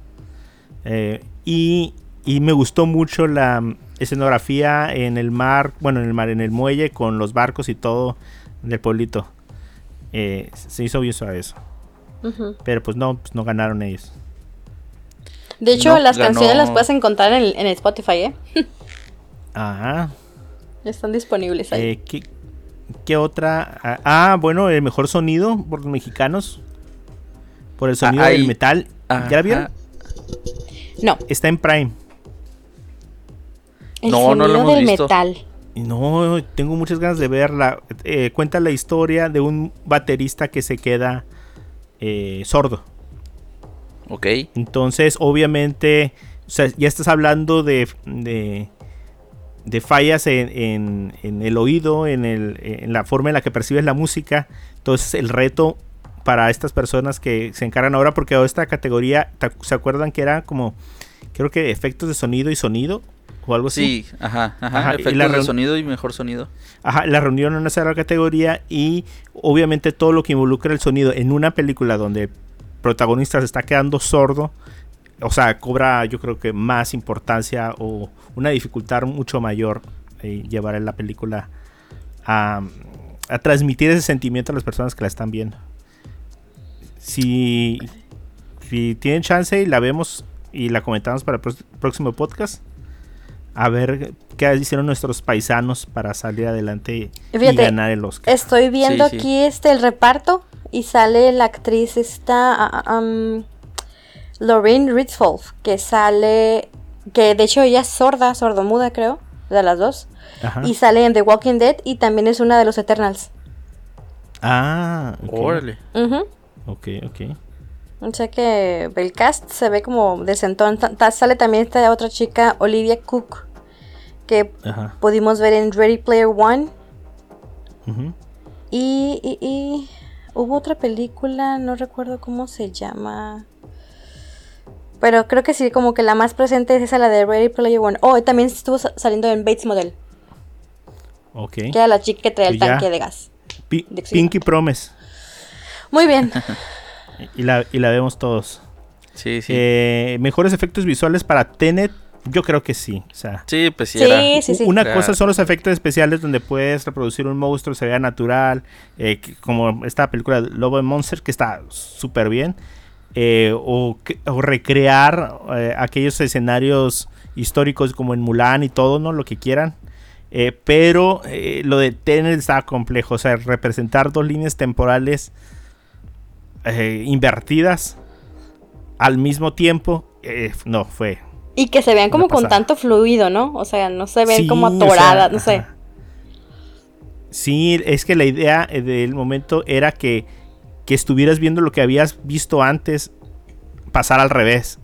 Eh, y, y me gustó mucho la escenografía en el mar, bueno, en el mar, en el muelle, con los barcos y todo del pueblito. Eh, se hizo bien suave eso. Pero pues no, pues no ganaron ellos. De hecho, No, las ganó- canciones las puedes encontrar en, en Spotify, ¿eh? Ajá. Están disponibles ahí. Eh, ¿qué, qué otra? Ah, Ah, bueno, el mejor sonido por los mexicanos. Por el sonido Ah, del metal. ¿Ya la vieron? No, Está en Prime. El No, no lo sonido hemos del visto. metal. No, tengo muchas ganas de verla. Eh, cuenta la historia de un baterista que se queda eh, sordo. Ok. Entonces, obviamente, o sea, ya estás hablando de, de, de fallas en, en- en el oído, en, el, en la forma en la que percibes la música. Entonces, el reto para estas personas que se encargan ahora, porque esta categoría, ¿te- ¿se acuerdan que era como, creo que efectos de sonido y sonido? O algo así. Sí, ajá, ajá. Ajá, y Efectos la de sonido y mejor sonido. Ajá, la reunión en una sola categoría y obviamente todo lo que involucra el sonido en una película donde el protagonista se está quedando sordo, o sea, cobra yo creo que más importancia o una dificultad mucho mayor eh, llevar la película a, a transmitir ese sentimiento a las personas que la están viendo. Si, si tienen chance y la vemos y la comentamos para el próximo podcast, a ver qué hicieron nuestros paisanos para salir adelante y ganar el Oscar. Estoy viendo Sí, sí. aquí este el reparto y sale la actriz esta um, Lorraine que sale que de hecho ella es sorda, sordomuda creo, de las dos. Ajá. Y sale en The Walking Dead y también es una de los Eternals. Ah, ok. Órale. Ujú. Ok, ok. O sea que el cast se ve como decentón. Ta- ta- Sale también esta otra chica, Olivia Cook, que Ajá. pudimos ver en Ready Player One. Y, y, y hubo otra película, no recuerdo cómo se llama. Pero creo que sí, como que la más presente es esa, la de Ready Player One. Oh, y también estuvo sa- saliendo en Bates Model, Ok. que era la chica que traía el Pues tanque de gas. De. Pinky Promise. Muy bien. Y la, y la vemos todos. Sí, sí. Eh, Mejores efectos visuales para Tenet. Yo creo que sí. O sea, sí, pues sí, Sí, era. sí, sí. una Claro. cosa son los efectos especiales donde puedes reproducir un monstruo, se vea natural. eh, como esta película Lobo and Monster, que está súper bien. eh, o, o recrear eh, aquellos escenarios históricos como en Mulan y todo, ¿no? Lo que quieran. Eh, pero eh, lo de Tenet está complejo. O sea, representar dos líneas temporales eh, invertidas al mismo tiempo. eh, no, fue. Y que se vean como con tanto fluido, ¿no? O sea, no se ven Sí, como o sea, atoradas, no sé. ajá. Sí, es que la idea eh, del momento era que, que estuvieras viendo lo que habías visto antes pasar al revés.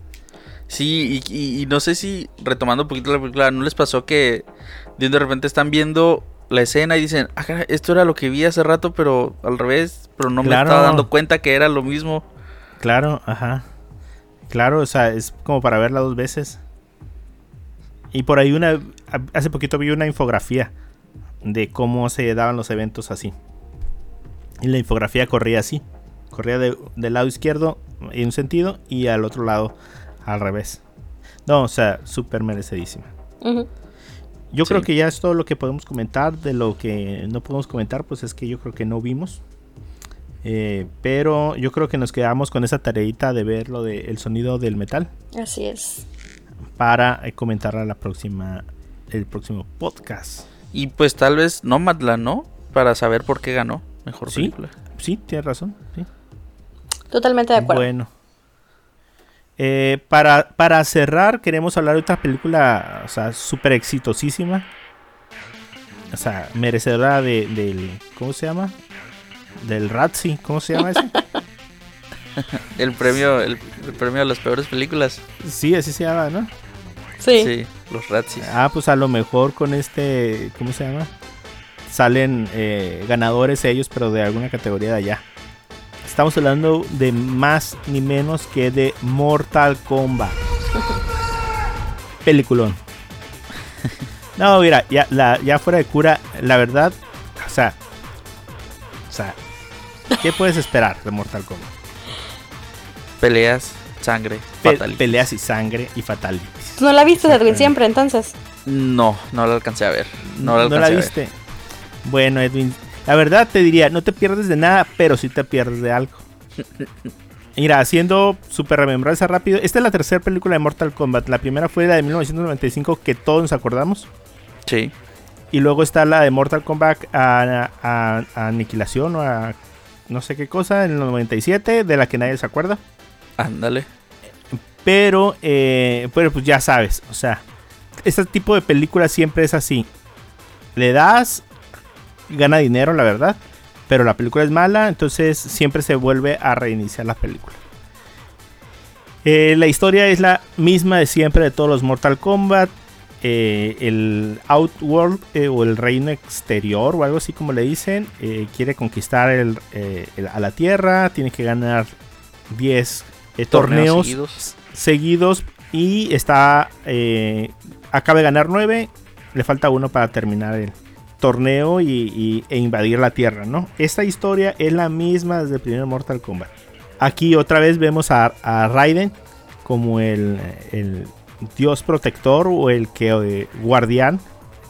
Sí, y, y- y no sé si, retomando un poquito la película, ¿no les pasó que de de repente están viendo la escena y dicen, ah, esto era lo que vi hace rato, pero al revés, pero no me estaba dando cuenta que era lo mismo? Claro, ajá. Claro, o sea, es como para verla dos veces. Y por ahí una hace poquito vi una infografía de cómo se daban los eventos así. Y la infografía corría así. Corría de- del lado izquierdo en un sentido y al otro lado al revés. No, o sea, súper merecidísima. Ujú. Yo Sí. creo que ya es todo lo que podemos comentar. De lo que no podemos comentar, pues es que yo creo que no vimos. Eh, pero yo creo que nos quedamos con esa tareita de ver lo del sonido del metal Así es. para eh, comentarla la próxima, el próximo podcast. Y pues tal vez Nomadland, ¿no? Para saber por qué ganó mejor Sí. película. Sí, tienes razón. sí. Totalmente de acuerdo. Bueno. Eh, para, para cerrar, queremos hablar de otra película, o sea, súper exitosísima. o sea, merecedora de, del, ¿cómo se llama? Del Razzie, ¿cómo se llama ese? El premio, el, el premio a las peores películas. sí, así se llama, ¿no? Sí. Sí, los Razzies. Ah, pues a lo mejor con este, ¿cómo se llama? Salen eh, ganadores ellos, pero de alguna categoría de allá. Estamos hablando de más ni menos que de Mortal Kombat. Peliculón. No, mira, ya, la, ya fuera de cura, la verdad, o sea, o sea, ¿qué puedes esperar de Mortal Kombat? Peleas, sangre, Pe- fatalities. peleas y sangre y fatalities. ¿Tú no la viste, Edwin, siempre, entonces? No, no la alcancé a ver. No la ¿No alcancé la a ver. viste? Bueno, Edwin, la verdad te diría, no te pierdes de nada, pero sí te pierdes de algo. Mira, haciendo super remembranza rápido, esta es la tercera película de Mortal Kombat. La primera fue la de 1995, que todos nos acordamos. Sí. Y luego está la de Mortal Kombat a, a- a Aniquilación o a no sé qué cosa, en el 97, de la que nadie se acuerda. Ándale. Pero, eh, pero pues ya sabes, o sea, este tipo de películas siempre es así. Le das, gana dinero, la verdad, pero la película es mala, entonces siempre se vuelve a reiniciar la película. Eh, la historia es la misma de siempre de todos los Mortal Kombat. Eh, el Outworld eh, o el reino exterior o algo así como le dicen, quiere conquistar el, el- a la Tierra, tiene que ganar 10 eh, torneos, seguidos. seguidos y está acaba de ganar 9 le falta uno para terminar el torneo y, y- e invadir la tierra no esta historia es la misma desde el primer Mortal Kombat. Aquí otra vez vemos a, a Raiden como el, el dios protector o el que eh, guardián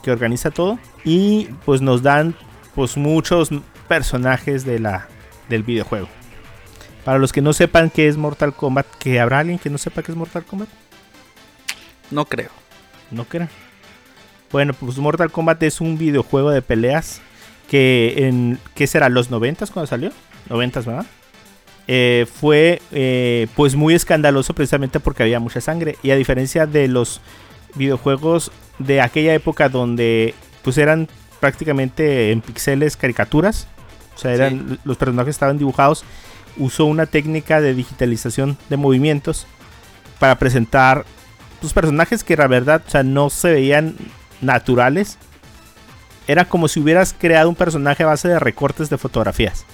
que organiza todo. Y pues nos dan pues muchos personajes de la del videojuego. Para los que no sepan qué es Mortal Kombat, que habrá alguien que no sepa qué es Mortal Kombat, No creo. no crean. Bueno, pues Mortal Kombat es un videojuego de peleas que en ¿qué será? Los 90 cuando salió, 90 ¿verdad? Eh, fue eh, pues muy escandaloso precisamente porque había mucha sangre y a diferencia de los videojuegos de aquella época donde pues eran prácticamente en píxeles caricaturas, o sea, eran los personajes estaban dibujados, usó una técnica de digitalización de movimientos para presentar tus personajes que la verdad, o sea, no se veían naturales. Era como si hubieras creado un personaje a base de recortes de fotografías.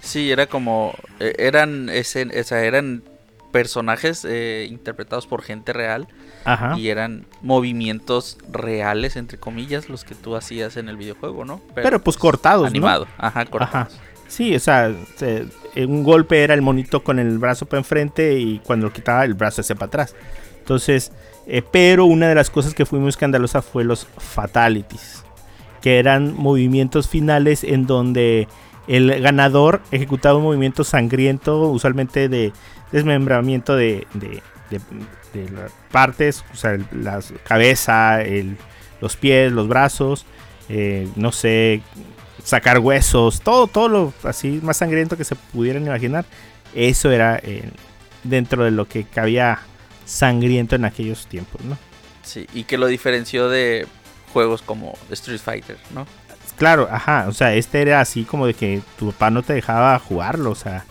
Sí, era como. eh, eran, ese, o sea, eran personajes eh, interpretados por gente real Ajá. y eran movimientos reales, entre comillas, los que tú hacías en el videojuego, ¿no? Pero, pues, cortados, ¿no? Animado, ajá, cortados. Sí, o sea, se- un golpe era el monito con el brazo para enfrente y cuando lo quitaba el brazo hacia para atrás. Entonces, eh, pero una de las cosas que fue muy escandalosa fue los fatalities, que eran movimientos finales en donde el ganador ejecutaba un movimiento sangriento, usualmente de desmembramiento de, de- las partes, o sea, la cabeza, los pies, los brazos, eh, no sé, sacar huesos, todo, todo lo así más sangriento que se pudieran imaginar. Eso era eh, dentro de lo que cabía sangriento en aquellos tiempos, ¿no? Sí, y que lo diferenció de juegos como Street Fighter, ¿no? Claro, ajá, o sea, este era así como de que tu papá no te dejaba jugarlo, o sea,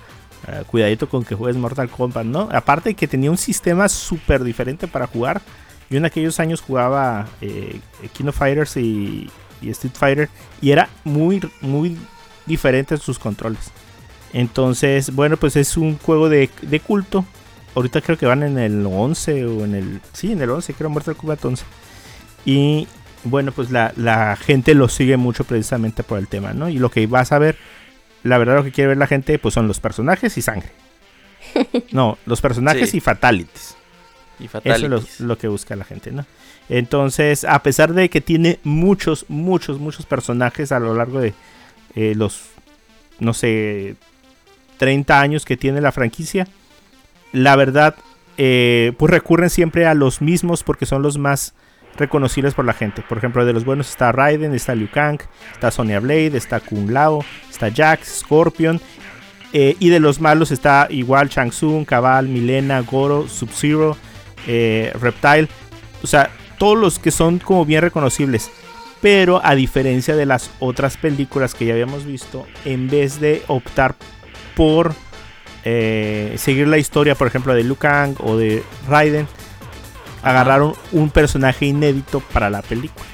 eh, cuidadito con que juegues Mortal Kombat, ¿no? Aparte de que tenía un sistema súper diferente para jugar. Yo en aquellos años jugaba eh, King of Fighters y, y Street Fighter y era muy, muy diferente sus controles. Entonces, bueno, pues es un juego de, de culto. Ahorita creo que van en el 11 o en el... Sí, en el 11, creo Mortal Kombat 11. Y bueno, pues la, la gente lo sigue mucho precisamente por el tema, ¿no? Y lo que vas a ver, la verdad lo que quiere ver la gente, pues son los personajes y sangre. No, los personajes Sí. y fatalities. Y Eso es lo, Fatalities. lo que busca la gente, ¿no? Entonces, a pesar de que tiene muchos, muchos, muchos personajes a lo largo de eh, los, no sé, 30 años que tiene la franquicia, la verdad, eh, pues recurren siempre a los mismos porque son los más reconocibles por la gente. Por ejemplo, de los buenos está Raiden, está Liu Kang, está Sonya Blade, está Kung Lao, está Jax, Scorpion. eh, y de los malos está igual Shang Tsung, Cabal, Milena, Goro, Sub-Zero, eh, Reptile. O sea, todos los que son como bien reconocibles. Pero a diferencia de las otras películas que ya habíamos visto, en vez de optar por eh, seguir la historia, por ejemplo, de Liu Kang o de Raiden, agarraron un personaje inédito para la película.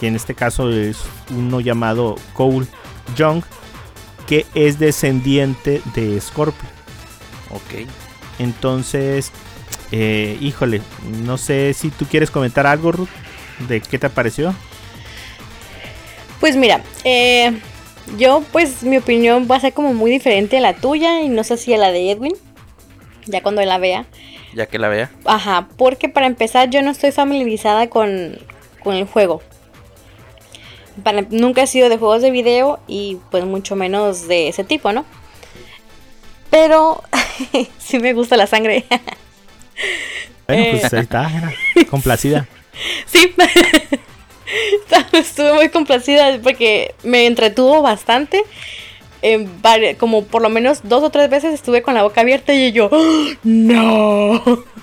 Que en este caso es uno llamado Cole Young, que es descendiente de Scorpio. Ok. Entonces, eh, híjole, no sé si tú quieres comentar algo, Ruth, de qué te pareció. Pues mira, eh, yo pues mi opinión va a ser como muy diferente a la tuya y no sé si a la de Edwin, ya cuando la vea. Ya que la vea. Ajá, porque para empezar yo no estoy familiarizada con, con el juego. Para- nunca he sido de juegos de video y pues mucho menos de ese tipo, ¿no? Pero sí me gusta la sangre. Bueno, Eh. pues ahí está, complacida. Sí, estuve muy complacida porque me entretuvo bastante. Como por lo menos dos o tres veces estuve con la boca abierta y yo, ¡Oh, no.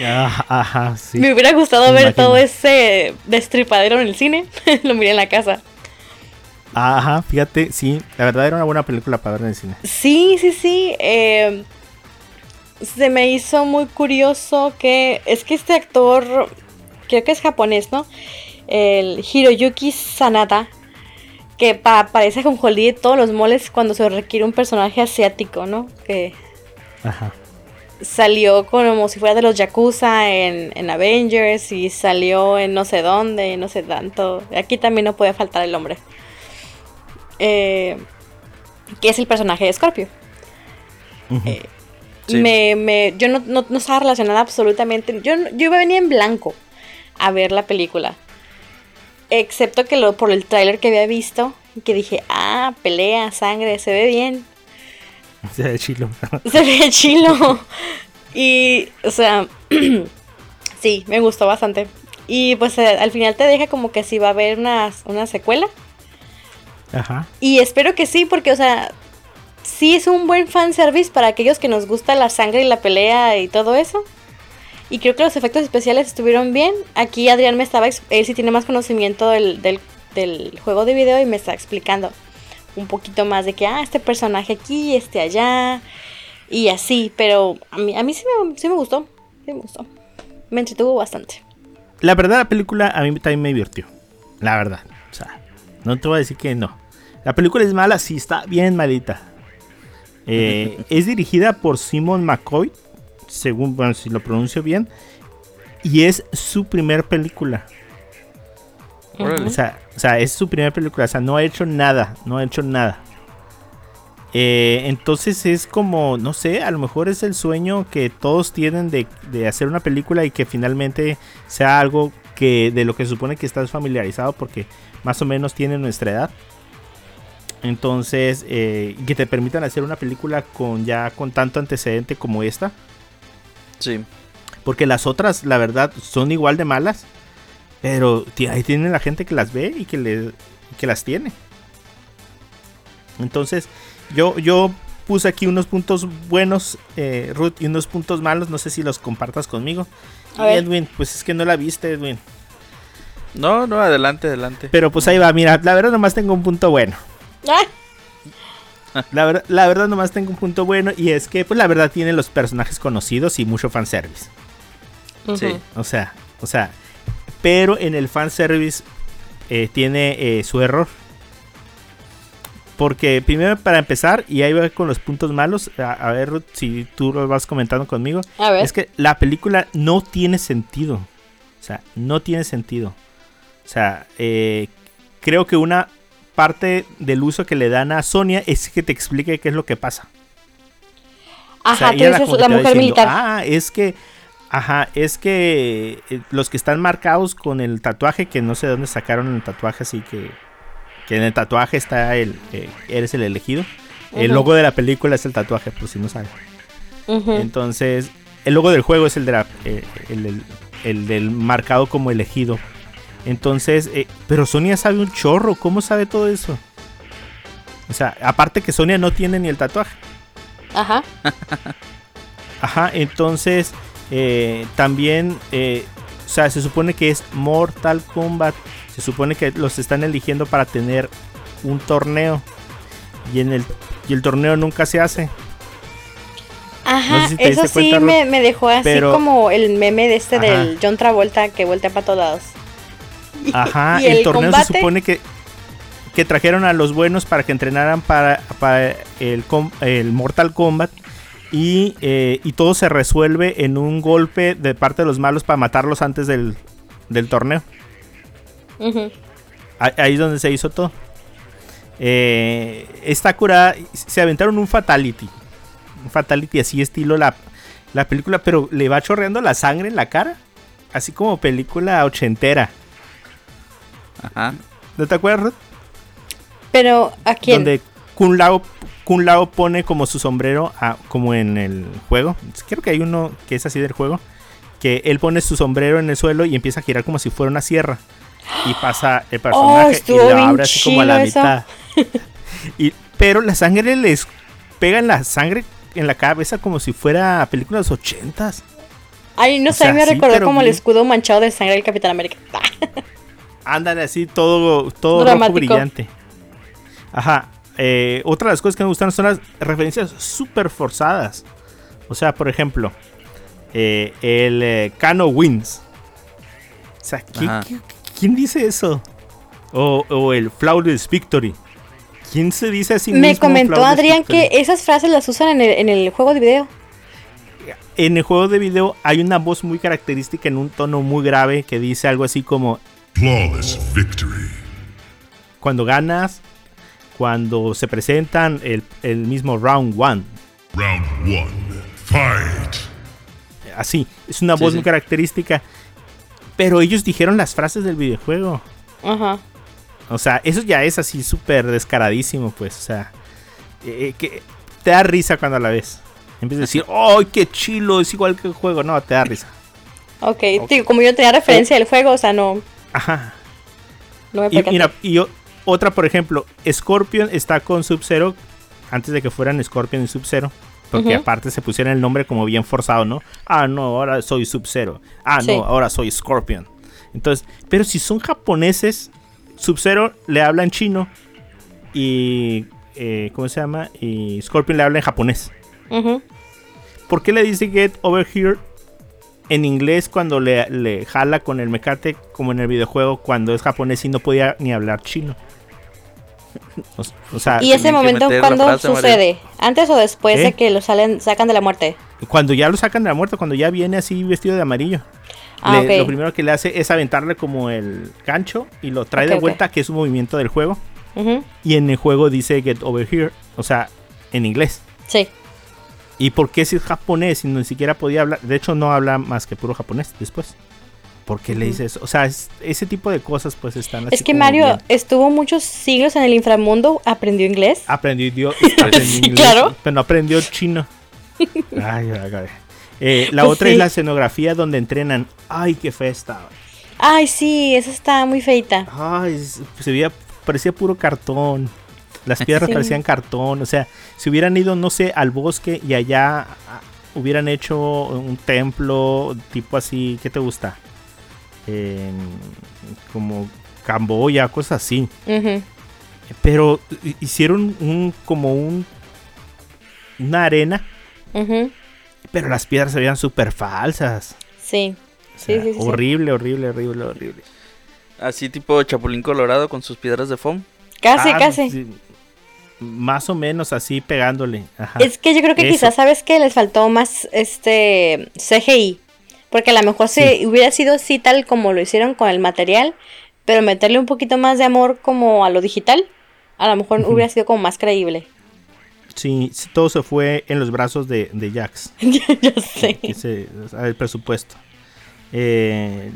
Ah, Ajá, sí. Me hubiera gustado me ver imagino. todo ese destripadero en el cine. lo miré en la casa. Ajá, fíjate, sí, la verdad era una buena película para ver en el cine. Sí, sí, sí. eh, se me hizo muy curioso que es que este actor, creo que es japonés, ¿no? El Hiroyuki Sanada, que pa- aparece con Jolie de todos los moles cuando se requiere un personaje asiático, ¿no? Que Ajá. salió como si fuera de los Yakuza en, en Avengers y salió en no sé dónde, no sé tanto. Aquí también no puede faltar el hombre. Eh, que es el personaje de Scorpio. Eh, Sí. me, me- yo no, no, no estaba relacionada absolutamente. Yo, yo iba a venir en blanco a ver la película. Excepto que lo, por el tráiler que había visto, que dije, ah, pelea, sangre, se ve bien. Se ve chilo. Se ve chilo. Y, o sea, sí, me gustó bastante. Y pues eh, al final te deja como que sí va a haber una, una secuela. Ajá. Y espero que sí, porque, o sea, sí es un buen fanservice para aquellos que nos gusta la sangre y la pelea y todo eso. Y creo que los efectos especiales estuvieron bien. Aquí Adrián me estaba, él sí tiene más conocimiento del, del, del juego de video y me está explicando un poquito más de que, ah, este personaje aquí, este allá, y así. Pero a mí, a mí sí, me, sí me gustó, sí me gustó. Me entretuvo bastante. La verdad, la película a mí también me divirtió. La verdad. O sea, no te voy a decir que no. La película es mala, sí, está bien malita. Eh, es dirigida por Simon McCoy, según, bueno, si lo pronuncio bien. Y es su primer película. O sea, o sea, es su primera película. O sea, no ha hecho nada. No ha hecho nada. Eh, entonces es como, no sé, a lo mejor es el sueño que todos tienen de, de hacer una película y que finalmente sea algo que de lo que se supone que estás familiarizado porque más o menos tiene nuestra edad. Entonces, eh, que te permitan hacer una película con ya con tanto antecedente como esta. Sí. Porque las otras, la verdad, son igual de malas. Pero ahí tiene la gente que las ve y que, le, que las tiene. Entonces, yo, yo puse aquí unos puntos buenos, eh, Ruth, y unos puntos malos. No sé si los compartas conmigo. A ver. Edwin, pues es que no la viste, Edwin. No, no, adelante, adelante. Pero pues ahí va, mira, la verdad nomás tengo un punto bueno. Ah, La, ver- la verdad nomás tengo un punto bueno y es que pues la verdad tiene los personajes conocidos y mucho fanservice. Sí. ujú. O sea, o sea, pero en el fanservice eh, tiene eh, su error. Porque primero para empezar, y ahí va con los puntos malos, a, a ver Ruth, si tú lo vas comentando conmigo, A ver. es que la película no tiene sentido. O sea, no tiene sentido. O sea, eh, creo que una parte del uso que le dan a Sonia es que te explique qué es lo que pasa. O sea, Ajá, tú dices la mujer diciendo, militar. Ah, es que. Ajá, es que eh, los que están marcados con el tatuaje, que no sé de dónde sacaron el tatuaje, así que. Que en el tatuaje está el. eh, eres el elegido. El logo de la película es el tatuaje, por si no saben. Entonces, el logo del juego es el, de la- eh, el, el- el del marcado como elegido. Entonces, eh, pero Sonia sabe un chorro, ¿cómo sabe todo eso? O sea, aparte que Sonia no tiene ni el tatuaje. Ajá. Ajá, entonces eh, también eh, O sea, se supone que es Mortal Kombat. Se supone que los están eligiendo para tener un torneo. Y en el, y el torneo nunca se hace. Ajá, No sé si te eso sí cuenta, me, dejó así pero- como el meme de este Ajá. del John Travolta que voltea para todos lados. Ajá, y el, torneo combate, se supone que, que trajeron a los buenos para que entrenaran para, para el, el Mortal Kombat. Y, eh, y todo se resuelve en un golpe de parte de los malos para matarlos antes del, del torneo. Ah- Ahí es donde se hizo todo. Eh, está curada. Se aventaron un fatality. Un fatality así estilo la, la película, pero le va chorreando la sangre en la cara. Así como película ochentera. Ajá. ¿No te acuerdas? Ruth? Pero ¿a quién? Donde Kun Lao, Kun Lao pone como su sombrero, a- como en el juego. Creo que hay uno que es así del juego. Que él pone su sombrero en el suelo y empieza a girar como si fuera una sierra. Y pasa el personaje y lo abre así como a la eso. mitad. y, pero la sangre les pega en la sangre en la cabeza como si fuera película de los ochentas. Ay, no o sé, sea, me sí, recordó como el escudo manchado de sangre del Capitán América. Ándale así, todo, todo rojo brillante. Ajá. eh, otra de las cosas que me gustan son las referencias súper forzadas. O sea, por ejemplo, eh, el eh, Kano Wins. O sea, ¿qui- Ajá. qui- ¿quién dice eso? O, o el Flawless Victory. ¿Quién se dice así me comentó Adrián que esas frases las usan en el, en el juego de video. en el juego de video hay una voz muy característica en un tono muy grave que dice algo así como Flawless victory. cuando ganas, cuando se presentan el, el mismo round one. Round one. Fight. Así, es una Sí, voz sí. muy característica. Pero ellos dijeron las frases del videojuego. Ajá. O sea, eso ya es así súper descaradísimo, pues. O sea, eh, que te da risa cuando la ves. En vez de decir, ¡ay, qué chilo! Es igual que el juego. No, te da risa. Ok, digo, como yo tenía referencia del juego, o sea, no, Ajá. no me Y, mira, y otra, por ejemplo, Scorpion está con Sub-Zero antes de que fueran Scorpion y Sub-Zero. Porque aparte se pusieron el nombre como bien forzado, ¿no? Ah, no, ahora soy Sub-Zero. Ah, Sí. no, ahora soy Scorpion. Entonces, pero si son japoneses, Sub-Zero le habla en chino y... eh, ¿Cómo se llama? Y Scorpion le habla en japonés. ¿Por qué le dice get over here en inglés cuando le, le jala con el mecate como en el videojuego cuando es japonés y no podía ni hablar chino? O, o sea, Y ese momento, ¿cuándo sucede? ¿Antes o después ¿Eh? de que lo salen, sacan de la muerte? cuando ya lo sacan de la muerte, cuando ya viene así vestido de amarillo. Ah, le-. Lo primero que le hace es aventarle como el gancho y lo trae de vuelta, que es un movimiento del juego. Y en el juego dice get over here, o sea, en inglés. Sí. ¿Y por qué si es japonés y ni siquiera podía hablar? De hecho, no habla más que puro japonés después. ¿Por qué le dice eso? O sea, es- ese tipo de cosas pues están así Es que Mario bien. estuvo muchos siglos en el inframundo, aprendió inglés. Aprendió idioma. aprendió Sí, inglés, claro. Pero no aprendió chino. Ay. Eh, la Pues otra sí. es la escenografía donde entrenan. Ay, qué fea estaba. Ay, sí, esa está muy feita. Ay, se veía, parecía puro cartón. Las piedras Sí. parecían cartón. O sea, si hubieran ido, no sé, al bosque y allá ah, hubieran hecho un templo tipo así, ¿qué te gusta? Como Camboya, cosas así. Pero hi- hicieron un como un una arena, pero las piedras se veían súper falsas. Sí. O Sí, sea, sí, sí, sí. horrible, horrible, horrible, horrible. Así tipo Chapulín Colorado con sus piedras de foam. Casi, Ah, casi. Más o menos así pegándole. Ajá. Es que yo creo que Eso. quizás, ¿sabes que Les faltó más este CGI. Porque a lo mejor Sí. si hubiera sido así tal como lo hicieron con el material, pero meterle un poquito más de amor como a lo digital, a lo mejor hubiera sido como más creíble. Sí, sí, todo se fue en los brazos de, de Jax. yo sé. Ese, el presupuesto. Eh,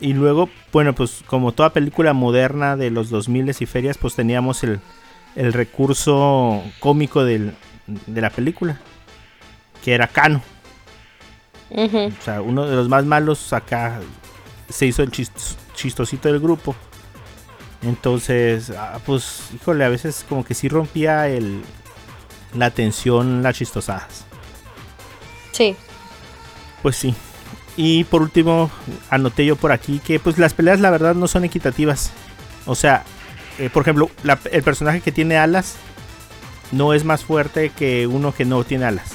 y luego, bueno, pues como toda película moderna de los 2000 y ferias, pues teníamos el, el recurso cómico del- de la película, que era Cano. O sea, uno de los más malos acá se hizo el chis- chistosito del grupo. Entonces, ah, pues, híjole, a veces como que sí rompía el, la tensión, las chistosadas. Sí. Pues sí. Y por último, anoté yo por aquí que pues las peleas la verdad no son equitativas. O sea, eh, por ejemplo, la- el personaje que tiene alas no es más fuerte que uno que no tiene alas.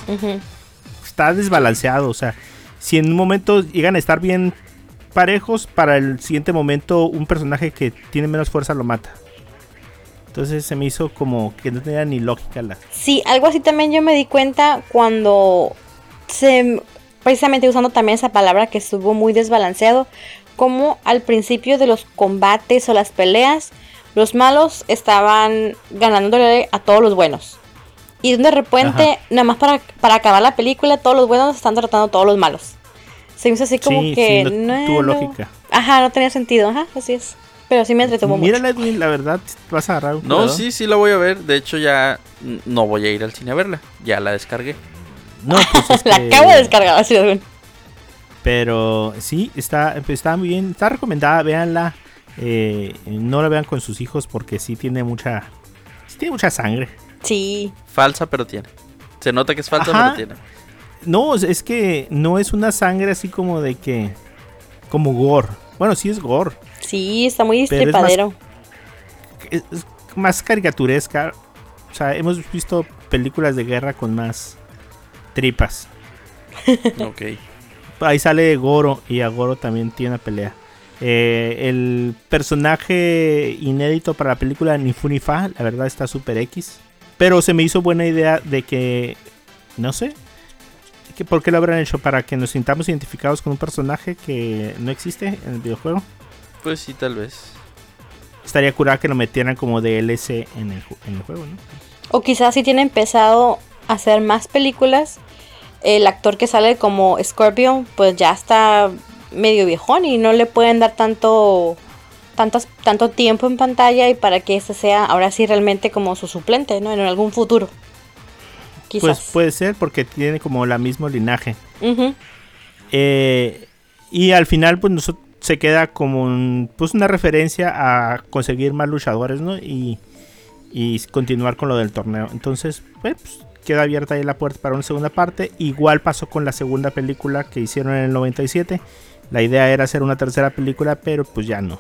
Está desbalanceado. O sea, si en un momento llegan a estar bien parejos, para el siguiente momento un personaje que tiene menos fuerza lo mata. Entonces se me hizo como que no tenía ni lógica la... Sí, algo así también yo me di cuenta cuando se precisamente usando también esa palabra que estuvo muy desbalanceado, como al principio de los combates o las peleas, los malos estaban ganándole a todos los buenos. Y de repente, Ajá. nada más para, para acabar la película, todos los buenos están tratando a todos los malos. Se me hizo así como Sí, que sí, no tuvo lógica. Ajá, no tenía sentido, ajá, así es. Pero sí me entretuvo mucho. Mira, Edwin, la verdad, vas a agarrar un No, cuidado. sí, sí la voy a ver. De hecho, ya no voy a ir al cine a verla. Ya la descargué. No, pues es la que- acabo de descargar, así de Pero sí, está, está muy bien. Está recomendada, véanla. Eh, no la vean con sus hijos porque sí tiene mucha. Sí tiene mucha sangre. Sí. Falsa, pero tiene. Se nota que es falsa, Ajá. pero tiene. No, es- que no es una sangre así como de que. Como gore. Bueno, sí es gore. Sí, está muy Pero es más- es más caricaturesca. O sea, hemos visto películas de guerra con más tripas. Ok. Ahí sale Goro y a Goro también tiene una pelea. Eh, el personaje inédito para la película ni fu ni fa, la verdad está super X. Pero se me hizo buena idea de que, no sé, que ¿por qué lo habrán hecho? Para que nos sintamos identificados con un personaje que no existe en el videojuego. Pues sí, tal vez. Estaría curada que lo metieran como DLC en el, ju- en el juego, ¿no? O quizás si tiene empezado a hacer más películas, el actor que sale como Scorpion, pues ya está medio viejón y no le pueden dar tanto tantas, tanto tiempo en pantalla y para que este sea ahora sí realmente como su suplente, ¿no? En algún futuro. Quizás. Pues puede ser porque tiene como la mismo linaje. Eh, y al final, pues noso- se queda como un- pues, una referencia a conseguir más luchadores, ¿no? Y, y continuar con lo del torneo. Entonces, pues, queda abierta ahí la puerta para una segunda parte. Igual pasó con la segunda película que hicieron en el 97. La idea era hacer una tercera película, pero pues ya no.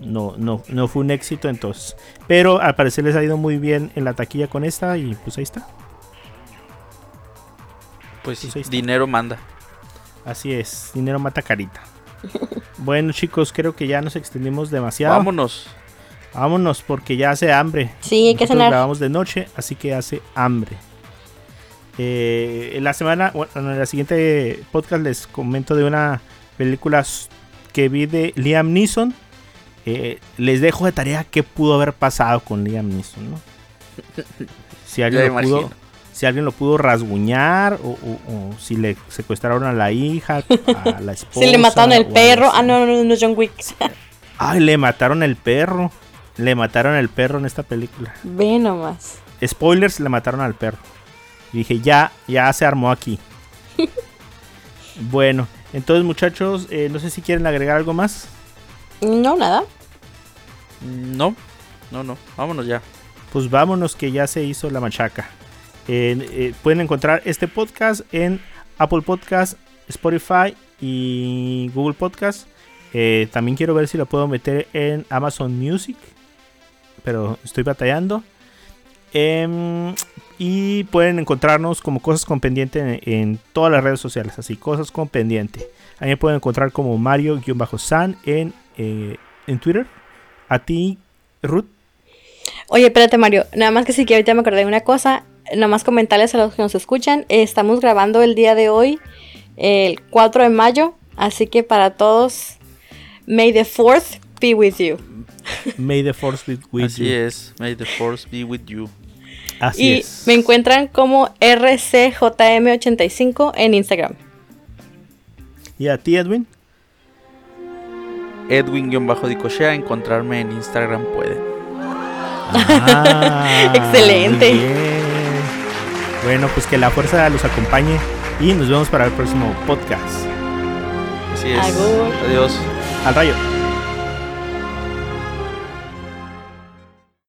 No, no, no fue un éxito entonces. Pero al parecer les ha ido muy bien en la taquilla con esta y pues ahí está. Pues sí, Pues ahí está. dinero manda. Así es, dinero mata carita. bueno chicos, creo que ya nos extendimos demasiado. Vámonos. Vámonos porque ya hace hambre. Sí, hay que Nosotros cenar. grabamos de noche, así que hace hambre. Eh, en la semana, bueno, en la siguiente podcast les comento de una película que vi de Liam Neeson. Eh, les dejo de tarea qué pudo haber pasado con Liam Neeson, ¿no? Si alguien, lo pudo, si alguien lo pudo rasguñar o, o- o si le secuestraron a la hija, a la esposa. Si le mataron el perro. Ah, no, no, no, John Wick. Ay, le mataron el perro. Le mataron el perro en esta película. Ve nomás. Spoilers, le mataron al perro. Y dije, ya, ya se armó aquí. bueno, entonces muchachos, eh, no sé si quieren agregar algo más. No, nada. No, no, no. Vámonos ya. Pues vámonos que ya se hizo la machaca. Eh, eh, pueden encontrar este podcast en Apple Podcast, Spotify y Google Podcast. Eh, también quiero ver si lo puedo meter en Amazon Music. Pero estoy batallando. Y pueden encontrarnos como Cosas con Pendiente en, en todas las redes sociales. Así, Cosas con Pendiente. A mí me pueden encontrar como Mario-San en, eh, en Twitter. A ti, Ruth. Oye, espérate, Mario. Nada más que sí que ahorita me acordé de una cosa. Nada más comentarles a los que nos escuchan. eh, estamos grabando el día de hoy, el 4 de mayo. Así que para todos, May the 4th be with you. May the Force be with Así you. es. May the force be with you. Así y es. me encuentran como RCJM85 en Instagram. ¿Y a ti, Edwin? Edwin-Dicochea. Encontrarme en Instagram puede. Ah, Excelente. bien. Bueno, pues que la fuerza los acompañe y nos vemos para el próximo podcast. Así es. Agur. Adiós. Al rayo.